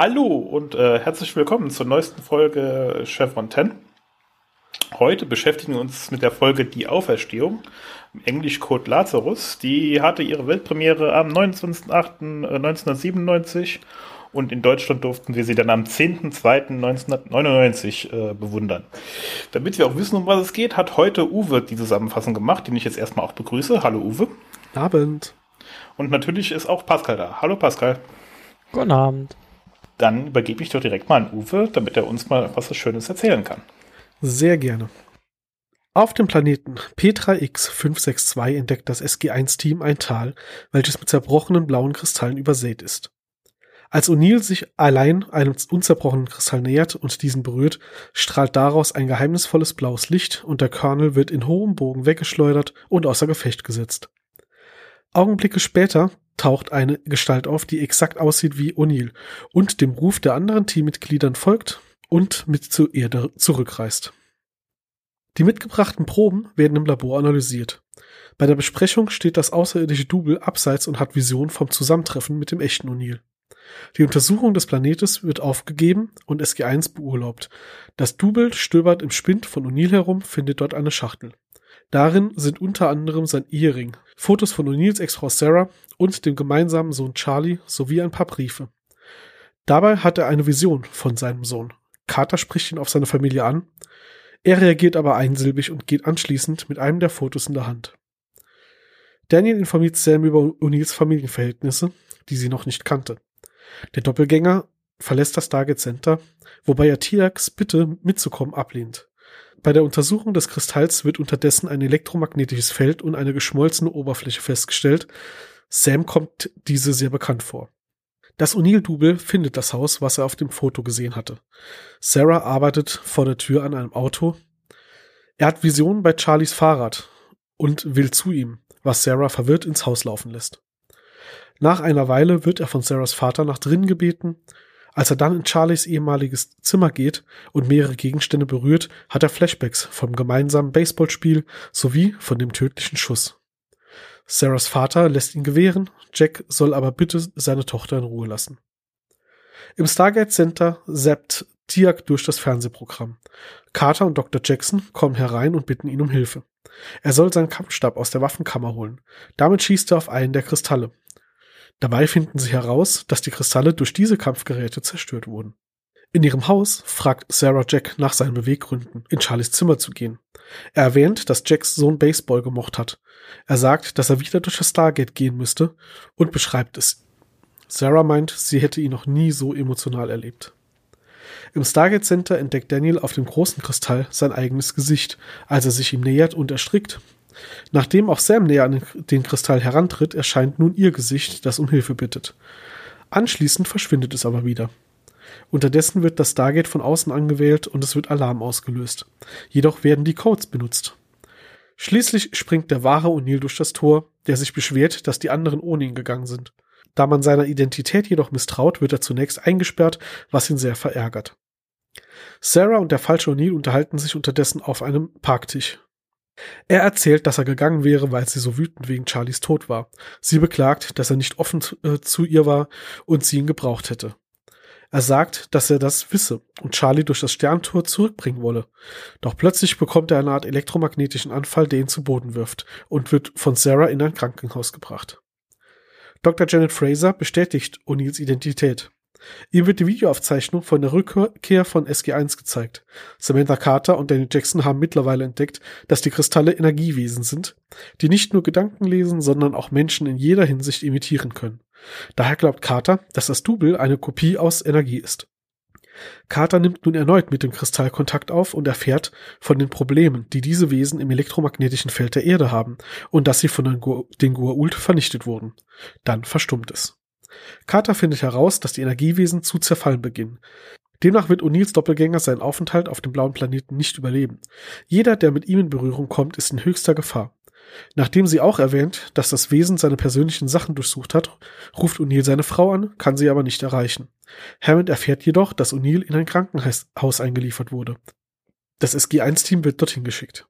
Hallo und äh, herzlich willkommen zur neuesten Folge Chevron 10. Heute beschäftigen wir uns mit der Folge Die Auferstehung, im Englisch Code Lazarus. Die hatte ihre Weltpremiere am 29.08.1997 und in Deutschland durften wir sie dann am 10.02.1999 äh, bewundern. Damit wir auch wissen, um was es geht, hat heute Uwe die Zusammenfassung gemacht, den ich jetzt erstmal auch begrüße. Hallo Uwe. Abend. Und natürlich ist auch Pascal da. Hallo Pascal. Guten Abend. Dann übergebe ich doch direkt mal an Uwe, damit er uns mal was Schönes erzählen kann. Sehr gerne. Auf dem Planeten Petra X562 entdeckt das SG-1-Team ein Tal, welches mit zerbrochenen blauen Kristallen übersät ist. Als O'Neill sich allein einem unzerbrochenen Kristall nähert und diesen berührt, strahlt daraus ein geheimnisvolles blaues Licht und der Colonel wird in hohem Bogen weggeschleudert und außer Gefecht gesetzt. Augenblicke später taucht eine Gestalt auf, die exakt aussieht wie O'Neill und dem Ruf der anderen Teammitgliedern folgt und mit zur Erde zurückreist. Die mitgebrachten Proben werden im Labor analysiert. Bei der Besprechung steht das außerirdische Double abseits und hat Vision vom Zusammentreffen mit dem echten O'Neill. Die Untersuchung des Planetes wird aufgegeben und SG1 beurlaubt. Das Double stöbert im Spind von O'Neill herum, findet dort eine Schachtel. Darin sind unter anderem sein Ehering, Fotos von O'Neills Ex-Frau Sarah und dem gemeinsamen Sohn Charlie sowie ein paar Briefe. Dabei hat er eine Vision von seinem Sohn. Carter spricht ihn auf seine Familie an. Er reagiert aber einsilbig und geht anschließend mit einem der Fotos in der Hand. Daniel informiert Sam über O'Neills Familienverhältnisse, die sie noch nicht kannte. Der Doppelgänger verlässt das Stargate Center, wobei er Tiax Bitte mitzukommen ablehnt. Bei der Untersuchung des Kristalls wird unterdessen ein elektromagnetisches Feld und eine geschmolzene Oberfläche festgestellt. Sam kommt diese sehr bekannt vor. Das O'Neill-Double findet das Haus, was er auf dem Foto gesehen hatte. Sarah arbeitet vor der Tür an einem Auto. Er hat Visionen bei Charlies Fahrrad und will zu ihm, was Sarah verwirrt ins Haus laufen lässt. Nach einer Weile wird er von Sarahs Vater nach drinnen gebeten als er dann in Charlies ehemaliges Zimmer geht und mehrere Gegenstände berührt, hat er Flashbacks vom gemeinsamen Baseballspiel sowie von dem tödlichen Schuss. Sarahs Vater lässt ihn gewähren, Jack soll aber bitte seine Tochter in Ruhe lassen. Im Stargate Center zappt Tiak durch das Fernsehprogramm. Carter und Dr. Jackson kommen herein und bitten ihn um Hilfe. Er soll seinen Kampfstab aus der Waffenkammer holen. Damit schießt er auf einen der Kristalle. Dabei finden sie heraus, dass die Kristalle durch diese Kampfgeräte zerstört wurden. In ihrem Haus fragt Sarah Jack nach seinen Beweggründen, in Charlies Zimmer zu gehen. Er erwähnt, dass Jacks Sohn Baseball gemocht hat. Er sagt, dass er wieder durch das Stargate gehen müsste und beschreibt es. Sarah meint, sie hätte ihn noch nie so emotional erlebt. Im Stargate Center entdeckt Daniel auf dem großen Kristall sein eigenes Gesicht, als er sich ihm nähert und erstrickt, Nachdem auch Sam näher an den Kristall herantritt, erscheint nun ihr Gesicht, das um Hilfe bittet. Anschließend verschwindet es aber wieder. Unterdessen wird das Stargate von außen angewählt und es wird Alarm ausgelöst. Jedoch werden die Codes benutzt. Schließlich springt der wahre O'Neill durch das Tor, der sich beschwert, dass die anderen ohne ihn gegangen sind. Da man seiner Identität jedoch misstraut, wird er zunächst eingesperrt, was ihn sehr verärgert. Sarah und der falsche O'Neill unterhalten sich unterdessen auf einem Parktisch. Er erzählt, dass er gegangen wäre, weil sie so wütend wegen Charlies Tod war. Sie beklagt, dass er nicht offen äh, zu ihr war und sie ihn gebraucht hätte. Er sagt, dass er das wisse und Charlie durch das Sterntor zurückbringen wolle. Doch plötzlich bekommt er eine Art elektromagnetischen Anfall, der ihn zu Boden wirft und wird von Sarah in ein Krankenhaus gebracht. Dr. Janet Fraser bestätigt O'Neills Identität. Ihm wird die Videoaufzeichnung von der Rückkehr von SG1 gezeigt. Samantha Carter und Danny Jackson haben mittlerweile entdeckt, dass die Kristalle Energiewesen sind, die nicht nur Gedanken lesen, sondern auch Menschen in jeder Hinsicht imitieren können. Daher glaubt Carter, dass das Double eine Kopie aus Energie ist. Carter nimmt nun erneut mit dem Kristall Kontakt auf und erfährt von den Problemen, die diese Wesen im elektromagnetischen Feld der Erde haben und dass sie von den, Gu den Gua'uld vernichtet wurden. Dann verstummt es. Carter findet heraus, dass die Energiewesen zu zerfallen beginnen. Demnach wird O'Neills Doppelgänger seinen Aufenthalt auf dem blauen Planeten nicht überleben. Jeder, der mit ihm in Berührung kommt, ist in höchster Gefahr. Nachdem sie auch erwähnt, dass das Wesen seine persönlichen Sachen durchsucht hat, ruft O'Neill seine Frau an, kann sie aber nicht erreichen. Hammond erfährt jedoch, dass O'Neill in ein Krankenhaus eingeliefert wurde. Das SG-1-Team wird dorthin geschickt.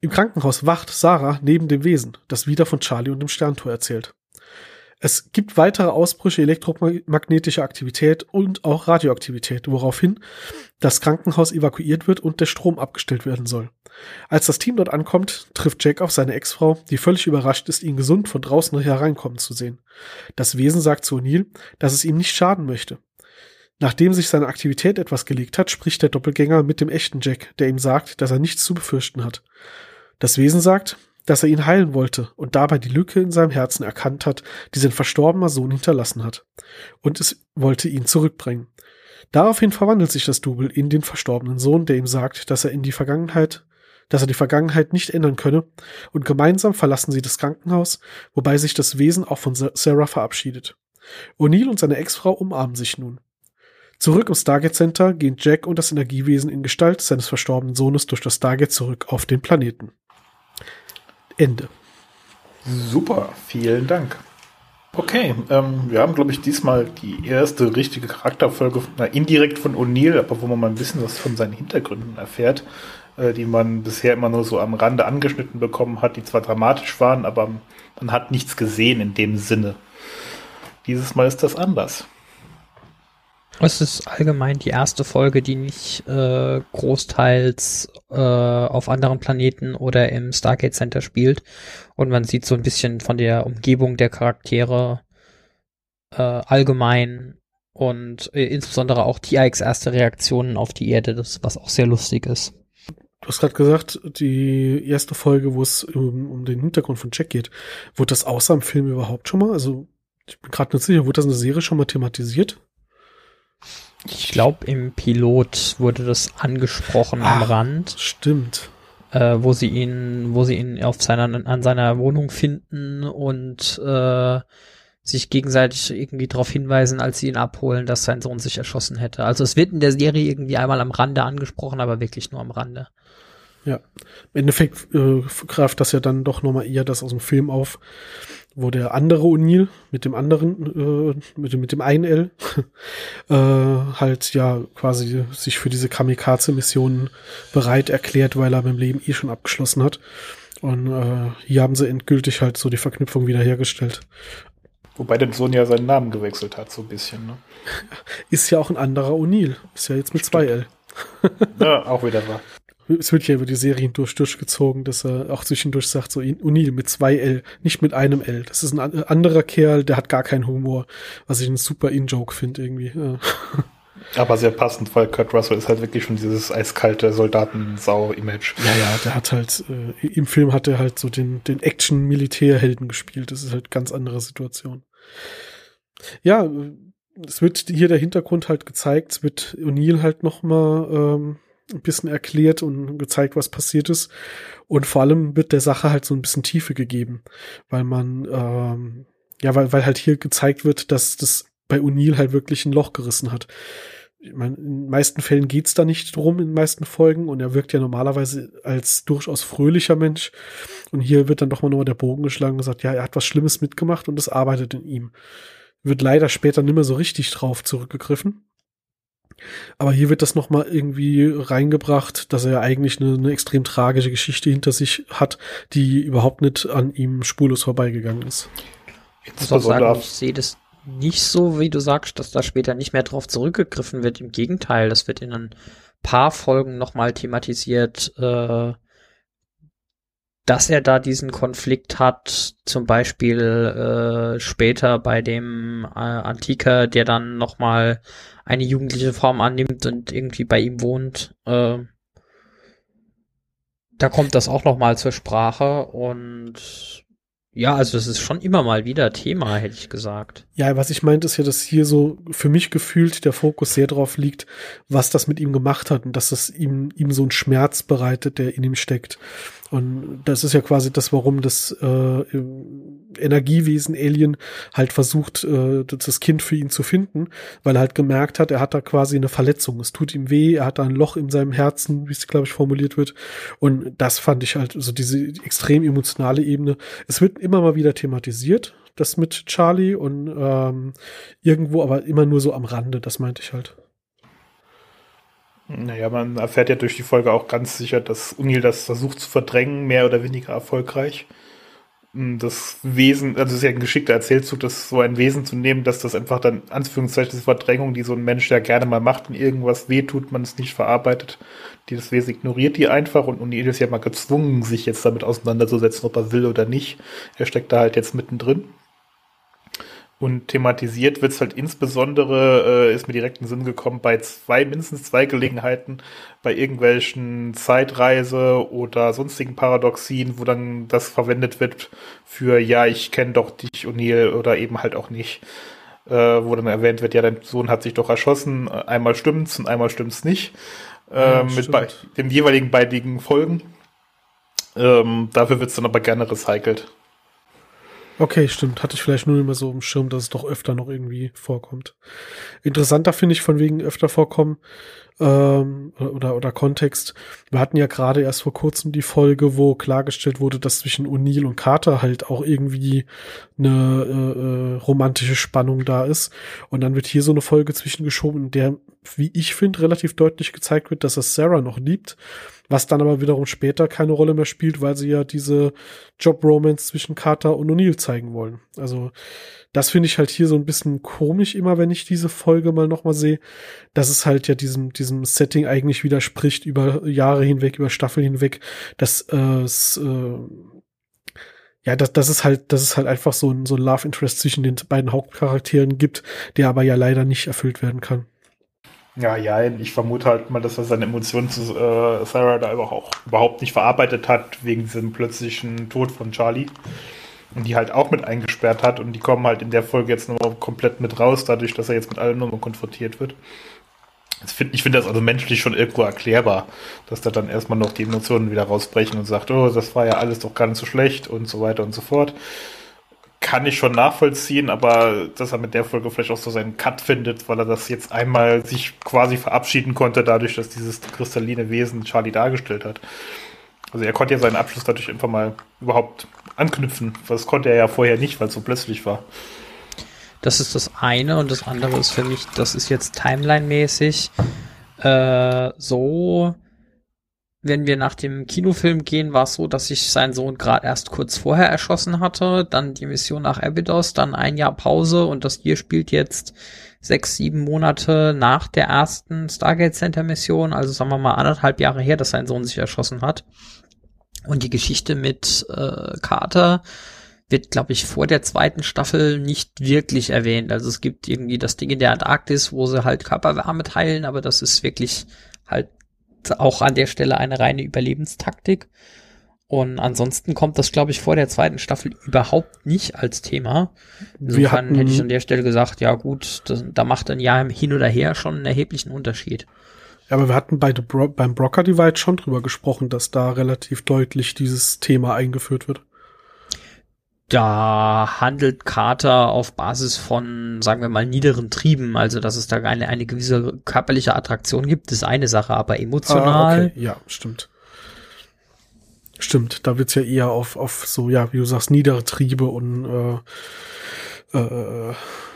Im Krankenhaus wacht Sarah neben dem Wesen, das wieder von Charlie und dem Sterntor erzählt. Es gibt weitere Ausbrüche elektromagnetischer Aktivität und auch Radioaktivität, woraufhin das Krankenhaus evakuiert wird und der Strom abgestellt werden soll. Als das Team dort ankommt, trifft Jack auf seine Ex-Frau, die völlig überrascht ist, ihn gesund von draußen hereinkommen zu sehen. Das Wesen sagt zu O'Neill, dass es ihm nicht schaden möchte. Nachdem sich seine Aktivität etwas gelegt hat, spricht der Doppelgänger mit dem echten Jack, der ihm sagt, dass er nichts zu befürchten hat. Das Wesen sagt, dass er ihn heilen wollte und dabei die Lücke in seinem Herzen erkannt hat, die sein verstorbener Sohn hinterlassen hat. Und es wollte ihn zurückbringen. Daraufhin verwandelt sich das Double in den verstorbenen Sohn, der ihm sagt, dass er in die Vergangenheit, dass er die Vergangenheit nicht ändern könne, und gemeinsam verlassen sie das Krankenhaus, wobei sich das Wesen auch von Sarah verabschiedet. O'Neill und seine Ex-Frau umarmen sich nun. Zurück im Stargate Center gehen Jack und das Energiewesen in Gestalt seines verstorbenen Sohnes durch das Stargate zurück auf den Planeten. Ende. Super, vielen Dank. Okay, ähm, wir haben, glaube ich, diesmal die erste richtige Charakterfolge, na, indirekt von O'Neill, aber wo man mal ein bisschen was von seinen Hintergründen erfährt, äh, die man bisher immer nur so am Rande angeschnitten bekommen hat, die zwar dramatisch waren, aber man hat nichts gesehen in dem Sinne. Dieses Mal ist das anders. Es ist allgemein die erste Folge, die nicht äh, großteils äh, auf anderen Planeten oder im Stargate Center spielt. Und man sieht so ein bisschen von der Umgebung der Charaktere äh, allgemein und äh, insbesondere auch TIX erste Reaktionen auf die Erde, das, was auch sehr lustig ist. Du hast gerade gesagt, die erste Folge, wo es um, um den Hintergrund von Jack geht, wurde das außer im Film überhaupt schon mal? Also ich bin gerade nicht sicher, wurde das in der Serie schon mal thematisiert? Ich glaube, im Pilot wurde das angesprochen Ach, am Rand. Stimmt. Äh, wo sie ihn, wo sie ihn auf seiner, an seiner Wohnung finden und äh, sich gegenseitig irgendwie darauf hinweisen, als sie ihn abholen, dass sein Sohn sich erschossen hätte. Also es wird in der Serie irgendwie einmal am Rande angesprochen, aber wirklich nur am Rande. Ja, im Endeffekt äh, greift das ja dann doch nochmal eher das aus dem Film auf, wo der andere O'Neill mit dem anderen, äh, mit, dem, mit dem einen L, äh, halt ja quasi sich für diese Kamikaze-Mission bereit erklärt, weil er beim Leben eh schon abgeschlossen hat. Und äh, hier haben sie endgültig halt so die Verknüpfung wiederhergestellt. Wobei der Sohn ja seinen Namen gewechselt hat, so ein bisschen, ne? Ist ja auch ein anderer O'Neill. Ist ja jetzt mit Stimmt. zwei L. ja, auch wieder wahr es wird ja über die Serien durch, durchgezogen, dass er auch zwischendurch sagt, so Unil mit zwei L, nicht mit einem L. Das ist ein anderer Kerl, der hat gar keinen Humor, was ich einen super In-Joke finde irgendwie. Ja. Aber sehr passend, weil Kurt Russell ist halt wirklich schon dieses eiskalte Soldatensau-Image. Ja, ja, der hat halt, äh, im Film hat er halt so den, den Action-Militärhelden gespielt. Das ist halt ganz andere Situation. Ja, es wird hier der Hintergrund halt gezeigt, es wird O'Neill halt nochmal ähm, ein bisschen erklärt und gezeigt, was passiert ist. Und vor allem wird der Sache halt so ein bisschen Tiefe gegeben, weil man, ähm, ja, weil, weil halt hier gezeigt wird, dass das bei O'Neill halt wirklich ein Loch gerissen hat. Ich meine, in den meisten Fällen geht's da nicht drum, in den meisten Folgen, und er wirkt ja normalerweise als durchaus fröhlicher Mensch. Und hier wird dann doch mal nochmal der Bogen geschlagen und gesagt, ja, er hat was Schlimmes mitgemacht und das arbeitet in ihm. Wird leider später nicht mehr so richtig drauf zurückgegriffen. Aber hier wird das nochmal irgendwie reingebracht, dass er ja eigentlich eine, eine extrem tragische Geschichte hinter sich hat, die überhaupt nicht an ihm spurlos vorbeigegangen ist. Ich muss auch sagen, ich sehe das nicht so, wie du sagst, dass da später nicht mehr drauf zurückgegriffen wird. Im Gegenteil, das wird in ein paar Folgen nochmal thematisiert, äh, dass er da diesen Konflikt hat, zum Beispiel äh, später bei dem äh, Antiker, der dann nochmal eine jugendliche Form annimmt und irgendwie bei ihm wohnt. Äh, da kommt das auch nochmal zur Sprache und ja, also es ist schon immer mal wieder Thema, hätte ich gesagt. Ja, was ich meinte, ist ja, dass hier so für mich gefühlt der Fokus sehr drauf liegt, was das mit ihm gemacht hat und dass das ihm, ihm so einen Schmerz bereitet, der in ihm steckt. Und das ist ja quasi das, warum das äh, Energiewesen Alien halt versucht, äh, das Kind für ihn zu finden, weil er halt gemerkt hat, er hat da quasi eine Verletzung. Es tut ihm weh, er hat da ein Loch in seinem Herzen, wie es, glaube ich, formuliert wird. Und das fand ich halt, so diese extrem emotionale Ebene. Es wird immer mal wieder thematisiert, das mit Charlie und ähm, irgendwo, aber immer nur so am Rande, das meinte ich halt. Naja, man erfährt ja durch die Folge auch ganz sicher, dass Unil das versucht zu verdrängen, mehr oder weniger erfolgreich. das Wesen, also es ist ja ein geschickter Erzählzug, das so ein Wesen zu nehmen, dass das einfach dann, Anführungszeichen, das Verdrängung, die so ein Mensch ja gerne mal macht und irgendwas wehtut, man es nicht verarbeitet, die das Wesen ignoriert die einfach und O'Neill ist ja mal gezwungen, sich jetzt damit auseinanderzusetzen, ob er will oder nicht. Er steckt da halt jetzt mittendrin. Und thematisiert wird es halt insbesondere, äh, ist mir direkt in den Sinn gekommen, bei zwei, mindestens zwei Gelegenheiten, bei irgendwelchen Zeitreise oder sonstigen Paradoxien, wo dann das verwendet wird für, ja, ich kenne doch dich, O'Neill, oder eben halt auch nicht. Äh, wo dann erwähnt wird, ja, dein Sohn hat sich doch erschossen, einmal stimmt's und einmal stimmt's nicht. Äh, ja, mit dem jeweiligen beiden Folgen. Ähm, dafür wird's dann aber gerne recycelt. Okay, stimmt. Hatte ich vielleicht nur immer so im Schirm, dass es doch öfter noch irgendwie vorkommt. Interessanter finde ich von wegen öfter vorkommen ähm, oder, oder Kontext. Wir hatten ja gerade erst vor kurzem die Folge, wo klargestellt wurde, dass zwischen O'Neill und Carter halt auch irgendwie eine äh, äh, romantische Spannung da ist. Und dann wird hier so eine Folge zwischengeschoben, in der, wie ich finde, relativ deutlich gezeigt wird, dass er Sarah noch liebt was dann aber wiederum später keine Rolle mehr spielt, weil sie ja diese Job-Romance zwischen Carter und O'Neill zeigen wollen. Also das finde ich halt hier so ein bisschen komisch immer, wenn ich diese Folge mal nochmal sehe, dass es halt ja diesem, diesem Setting eigentlich widerspricht über Jahre hinweg, über Staffeln hinweg, dass äh, es, äh, ja, dass, dass es halt, dass es halt einfach so ein, so ein Love Interest zwischen den beiden Hauptcharakteren gibt, der aber ja leider nicht erfüllt werden kann. Ja, ja, ich vermute halt mal, dass er seine Emotionen zu äh, Sarah da auch überhaupt nicht verarbeitet hat, wegen diesem plötzlichen Tod von Charlie. Und die halt auch mit eingesperrt hat und die kommen halt in der Folge jetzt nochmal komplett mit raus, dadurch, dass er jetzt mit allem nochmal konfrontiert wird. Ich finde das also menschlich schon irgendwo erklärbar, dass da dann erstmal noch die Emotionen wieder rausbrechen und sagt, oh, das war ja alles doch gar nicht so schlecht und so weiter und so fort kann ich schon nachvollziehen, aber dass er mit der Folge vielleicht auch so seinen Cut findet, weil er das jetzt einmal sich quasi verabschieden konnte, dadurch, dass dieses kristalline Wesen Charlie dargestellt hat. Also er konnte ja seinen Abschluss dadurch einfach mal überhaupt anknüpfen. Das konnte er ja vorher nicht, weil es so plötzlich war. Das ist das eine und das andere ist für mich, das ist jetzt Timeline-mäßig äh, so wenn wir nach dem Kinofilm gehen, war es so, dass sich sein Sohn gerade erst kurz vorher erschossen hatte, dann die Mission nach Abydos, dann ein Jahr Pause und das hier spielt jetzt sechs, sieben Monate nach der ersten Stargate Center Mission, also sagen wir mal anderthalb Jahre her, dass sein Sohn sich erschossen hat. Und die Geschichte mit äh, Carter wird, glaube ich, vor der zweiten Staffel nicht wirklich erwähnt. Also es gibt irgendwie das Ding in der Antarktis, wo sie halt Körperwärme teilen, aber das ist wirklich halt auch an der Stelle eine reine Überlebenstaktik. Und ansonsten kommt das, glaube ich, vor der zweiten Staffel überhaupt nicht als Thema. Insofern hätte ich an der Stelle gesagt, ja gut, das, da macht ein Jahr hin oder her schon einen erheblichen Unterschied. Ja, aber wir hatten bei Bro beim Brocker Divide schon drüber gesprochen, dass da relativ deutlich dieses Thema eingeführt wird. Da handelt Carter auf Basis von, sagen wir mal, niederen Trieben, also dass es da eine, eine gewisse körperliche Attraktion gibt, ist eine Sache, aber emotional. Ah, okay. Ja, stimmt. Stimmt, da wird's ja eher auf, auf so, ja, wie du sagst, niedere Triebe und äh, äh,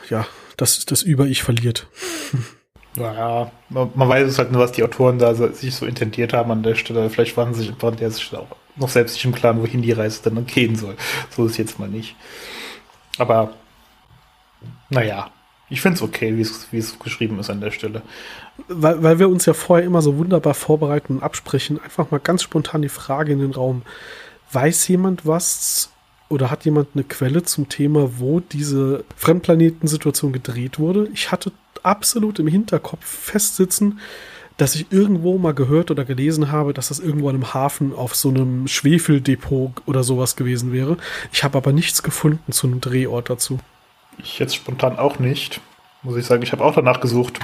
ja, das, das Über-Ich verliert. Ja, man, man, weiß es halt nur, was die Autoren da sich so intendiert haben an der Stelle. Vielleicht waren sie waren der sich auch noch selbst nicht im Klaren, wohin die Reise dann gehen soll. So ist jetzt mal nicht. Aber naja, ich finde es okay, wie es geschrieben ist an der Stelle. Weil, weil wir uns ja vorher immer so wunderbar vorbereiten und absprechen, einfach mal ganz spontan die Frage in den Raum. Weiß jemand was oder hat jemand eine Quelle zum Thema, wo diese Fremdplanetensituation gedreht wurde? Ich hatte absolut im Hinterkopf festsitzen, dass ich irgendwo mal gehört oder gelesen habe, dass das irgendwo an einem Hafen auf so einem Schwefeldepot oder sowas gewesen wäre. Ich habe aber nichts gefunden zu einem Drehort dazu. Ich jetzt spontan auch nicht. Muss ich sagen, ich habe auch danach gesucht.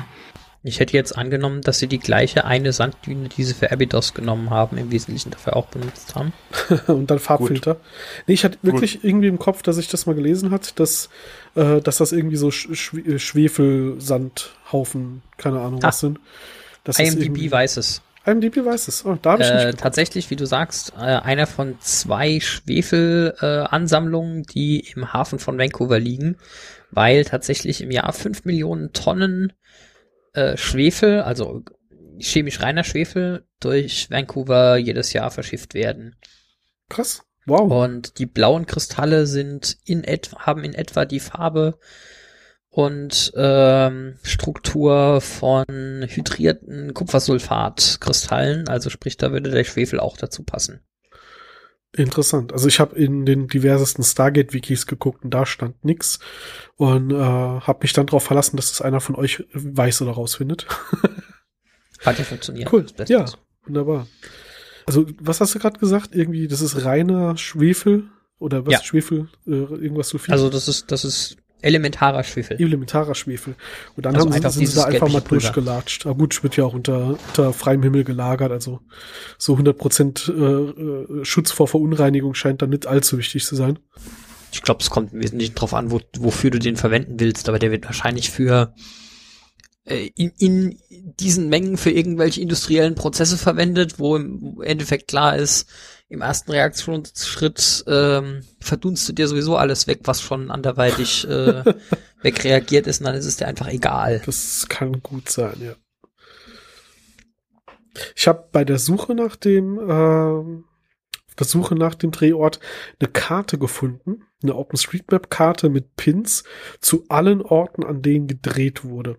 Ich hätte jetzt angenommen, dass sie die gleiche eine Sanddüne, die sie für Abydos genommen haben, im Wesentlichen dafür auch benutzt haben. und dann Farbfilter. Gut. Nee, ich hatte wirklich Gut. irgendwie im Kopf, dass ich das mal gelesen hat, dass, äh, dass das irgendwie so Sch Schwefelsandhaufen, keine Ahnung ah. was sind. Das IMDb weiß es. IMDb weiß es. Oh, da habe ich äh, nicht Tatsächlich, wie du sagst, äh, einer von zwei Schwefelansammlungen, äh, die im Hafen von Vancouver liegen, weil tatsächlich im Jahr fünf Millionen Tonnen äh, Schwefel, also chemisch reiner Schwefel, durch Vancouver jedes Jahr verschifft werden. Krass. Wow. Und die blauen Kristalle sind in etwa, haben in etwa die Farbe und ähm, Struktur von hydrierten Kupfersulfatkristallen. Also sprich, da würde der Schwefel auch dazu passen. Interessant. Also ich habe in den diversesten Stargate-Wikis geguckt und da stand nix und äh, habe mich dann darauf verlassen, dass es einer von euch weiß oder rausfindet. Hat ja funktioniert. Cool. Ja, wunderbar. Also was hast du gerade gesagt? Irgendwie, das ist reiner Schwefel oder was? Ja. Schwefel? Äh, irgendwas zu viel? Also das ist das ist Elementarer Schwefel. Elementarer Schwefel. Und dann also haben sie, sind sie da einfach mal durchgelatscht. Aber gut, wird ja auch unter, unter freiem Himmel gelagert. Also so 100% äh, äh, Schutz vor Verunreinigung scheint dann nicht allzu wichtig zu sein. Ich glaube, es kommt wesentlich drauf an, wo, wofür du den verwenden willst. Aber der wird wahrscheinlich für äh, in, in diesen Mengen für irgendwelche industriellen Prozesse verwendet, wo im Endeffekt klar ist, im ersten Reaktionsschritt ähm, verdunstet dir sowieso alles weg, was schon anderweitig äh, wegreagiert ist, und dann ist es dir einfach egal. Das kann gut sein, ja. Ich habe bei der Suche nach dem äh, der Suche nach dem Drehort eine Karte gefunden, eine OpenStreetMap-Karte mit Pins zu allen Orten, an denen gedreht wurde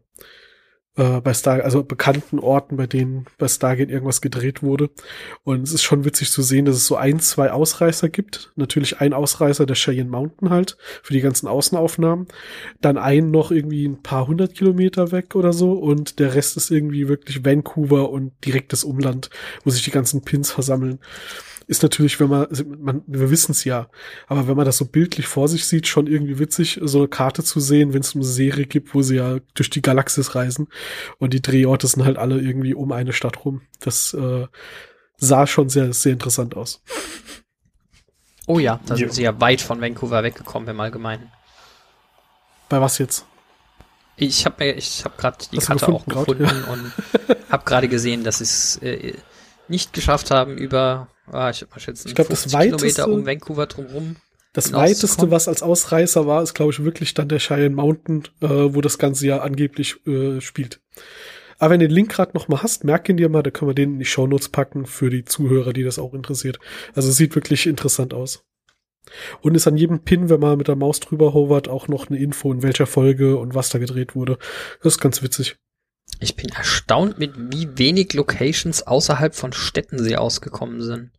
äh, bei Star, also bekannten Orten, bei denen bei Stargate irgendwas gedreht wurde. Und es ist schon witzig zu sehen, dass es so ein, zwei Ausreißer gibt. Natürlich ein Ausreißer der Cheyenne Mountain halt für die ganzen Außenaufnahmen. Dann einen noch irgendwie ein paar hundert Kilometer weg oder so. Und der Rest ist irgendwie wirklich Vancouver und direktes Umland, wo sich die ganzen Pins versammeln ist natürlich, wenn man, also man wir wissen es ja, aber wenn man das so bildlich vor sich sieht, schon irgendwie witzig, so eine Karte zu sehen, wenn es eine Serie gibt, wo sie ja durch die Galaxis reisen und die Drehorte sind halt alle irgendwie um eine Stadt rum. Das äh, sah schon sehr, sehr interessant aus. Oh ja, da sind sie ja weit von Vancouver weggekommen im Allgemeinen. Bei was jetzt? Ich habe ich hab gerade die Karte auch gefunden ja. und habe gerade gesehen, dass sie es äh, nicht geschafft haben, über ah, ich, mal schätzen, ich glaube, das weiteste, um Vancouver drumherum. Das weiteste, was als Ausreißer war, ist, glaube ich, wirklich dann der Cheyenne Mountain, äh, wo das ganze ja angeblich äh, spielt. Aber wenn du den Link gerade noch mal hast, merk ihn dir mal, da können wir den in die Shownotes packen für die Zuhörer, die das auch interessiert. Also sieht wirklich interessant aus. Und ist an jedem Pin, wenn man mit der Maus drüber hovert, auch noch eine Info, in welcher Folge und was da gedreht wurde. Das ist ganz witzig. Ich bin erstaunt, mit wie wenig Locations außerhalb von Städten sie ausgekommen sind.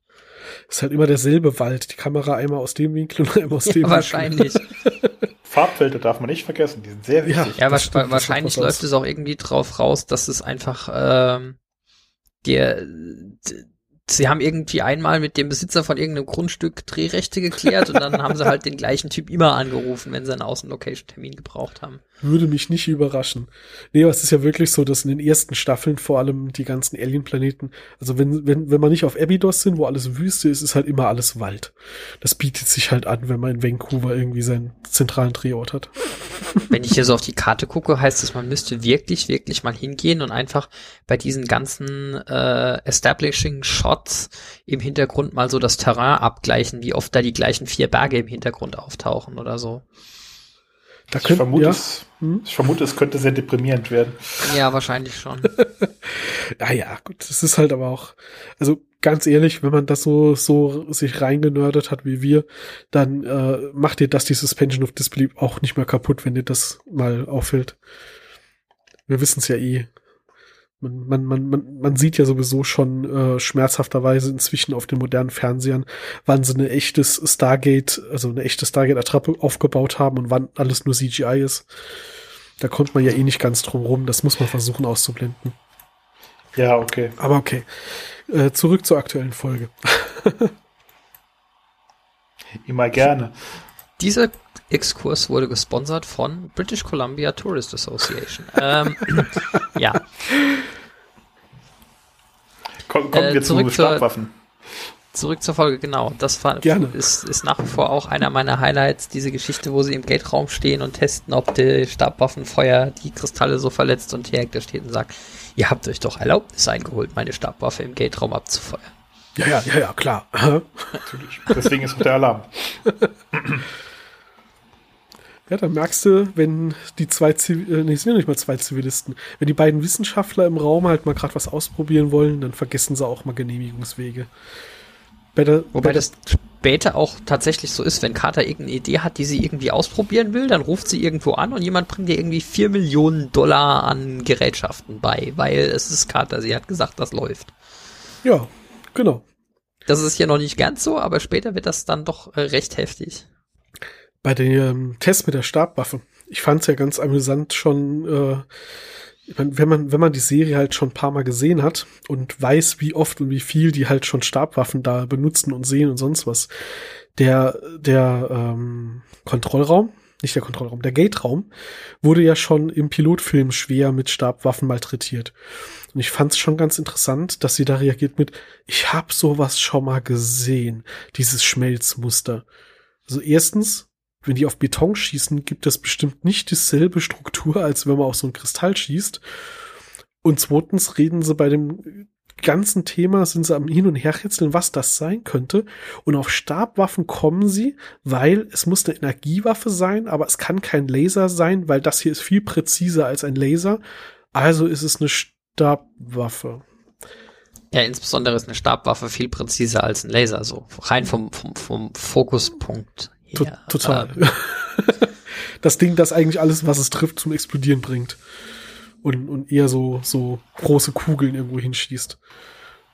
Ist halt immer derselbe Wald. Die Kamera einmal aus dem Winkel und einmal aus dem ja, wahrscheinlich. Winkel. Wahrscheinlich. Farbfelder darf man nicht vergessen, die sind sehr wichtig. Ja, ja stimmt, wahrscheinlich läuft es auch irgendwie drauf raus, dass es einfach ähm, der sie haben irgendwie einmal mit dem Besitzer von irgendeinem Grundstück Drehrechte geklärt und dann haben sie halt den gleichen Typ immer angerufen, wenn sie einen Außenlocation-Termin gebraucht haben. Würde mich nicht überraschen. Nee, aber es ist ja wirklich so, dass in den ersten Staffeln vor allem die ganzen Alien-Planeten, also wenn, wenn, wenn man nicht auf Abydos sind, wo alles Wüste ist, ist halt immer alles Wald. Das bietet sich halt an, wenn man in Vancouver irgendwie seinen zentralen Drehort hat. Wenn ich hier so auf die Karte gucke, heißt es, man müsste wirklich, wirklich mal hingehen und einfach bei diesen ganzen äh, Establishing Shots im Hintergrund mal so das Terrain abgleichen, wie oft da die gleichen vier Berge im Hintergrund auftauchen oder so. Da ich, vermute, ja. es, hm? ich vermute, es könnte sehr deprimierend werden. Ja, wahrscheinlich schon. ja, ja, gut. Das ist halt aber auch, also ganz ehrlich, wenn man das so, so sich reingenördet hat wie wir, dann äh, macht dir das die Suspension of Disbelief auch nicht mehr kaputt, wenn dir das mal auffällt. Wir wissen es ja eh. Man, man, man, man, man sieht ja sowieso schon äh, schmerzhafterweise inzwischen auf den modernen Fernsehern, wann sie eine echtes Stargate, also eine echte Stargate-Attrappe aufgebaut haben und wann alles nur CGI ist. Da kommt man ja eh nicht ganz drum rum. Das muss man versuchen auszublenden. Ja, okay. Aber okay. Äh, zurück zur aktuellen Folge. Immer gerne. Dieser Exkurs wurde gesponsert von British Columbia Tourist Association. ähm, ja. Komm, kommen äh, wir zu Stabwaffen. Zurück zur Folge, genau. Das war, Ist, ist nach wie vor auch einer meiner Highlights, diese Geschichte, wo sie im Gate-Raum stehen und testen, ob die Stabwaffenfeuer die Kristalle so verletzt und Hierek steht und sagt, ihr habt euch doch Erlaubnis eingeholt, meine Stabwaffe im Gate-Raum abzufeuern. Ja, ja, ja, ja, klar. Natürlich. Deswegen ist auch der Alarm. Ja, dann merkst du, wenn die zwei, Ziv äh, nee, sind ja nicht mal zwei Zivilisten, wenn die beiden Wissenschaftler im Raum halt mal gerade was ausprobieren wollen, dann vergessen sie auch mal Genehmigungswege. Bei der, Wobei bei das später auch tatsächlich so ist, wenn Carter irgendeine Idee hat, die sie irgendwie ausprobieren will, dann ruft sie irgendwo an und jemand bringt ihr irgendwie vier Millionen Dollar an Gerätschaften bei, weil es ist Carter, sie hat gesagt, das läuft. Ja, genau. Das ist hier noch nicht ganz so, aber später wird das dann doch recht heftig. Bei dem ähm, Test mit der Stabwaffe. Ich fand es ja ganz amüsant schon, äh, wenn man, wenn man die Serie halt schon ein paar Mal gesehen hat und weiß, wie oft und wie viel die halt schon Stabwaffen da benutzen und sehen und sonst was. Der, der ähm, Kontrollraum, nicht der Kontrollraum, der Gate-Raum wurde ja schon im Pilotfilm schwer mit Stabwaffen malträtiert. Und ich fand es schon ganz interessant, dass sie da reagiert mit, ich hab sowas schon mal gesehen, dieses Schmelzmuster. Also erstens, wenn die auf Beton schießen, gibt es bestimmt nicht dieselbe Struktur, als wenn man auf so ein Kristall schießt. Und zweitens reden sie bei dem ganzen Thema, sind sie am Hin- und Herrätseln, was das sein könnte. Und auf Stabwaffen kommen sie, weil es muss eine Energiewaffe sein, aber es kann kein Laser sein, weil das hier ist viel präziser als ein Laser. Also ist es eine Stabwaffe. Ja, insbesondere ist eine Stabwaffe viel präziser als ein Laser, so rein vom, vom, vom Fokuspunkt To ja, total. Ähm. das Ding, das eigentlich alles, was es trifft, zum Explodieren bringt. Und, und eher so, so große Kugeln irgendwo hinschießt.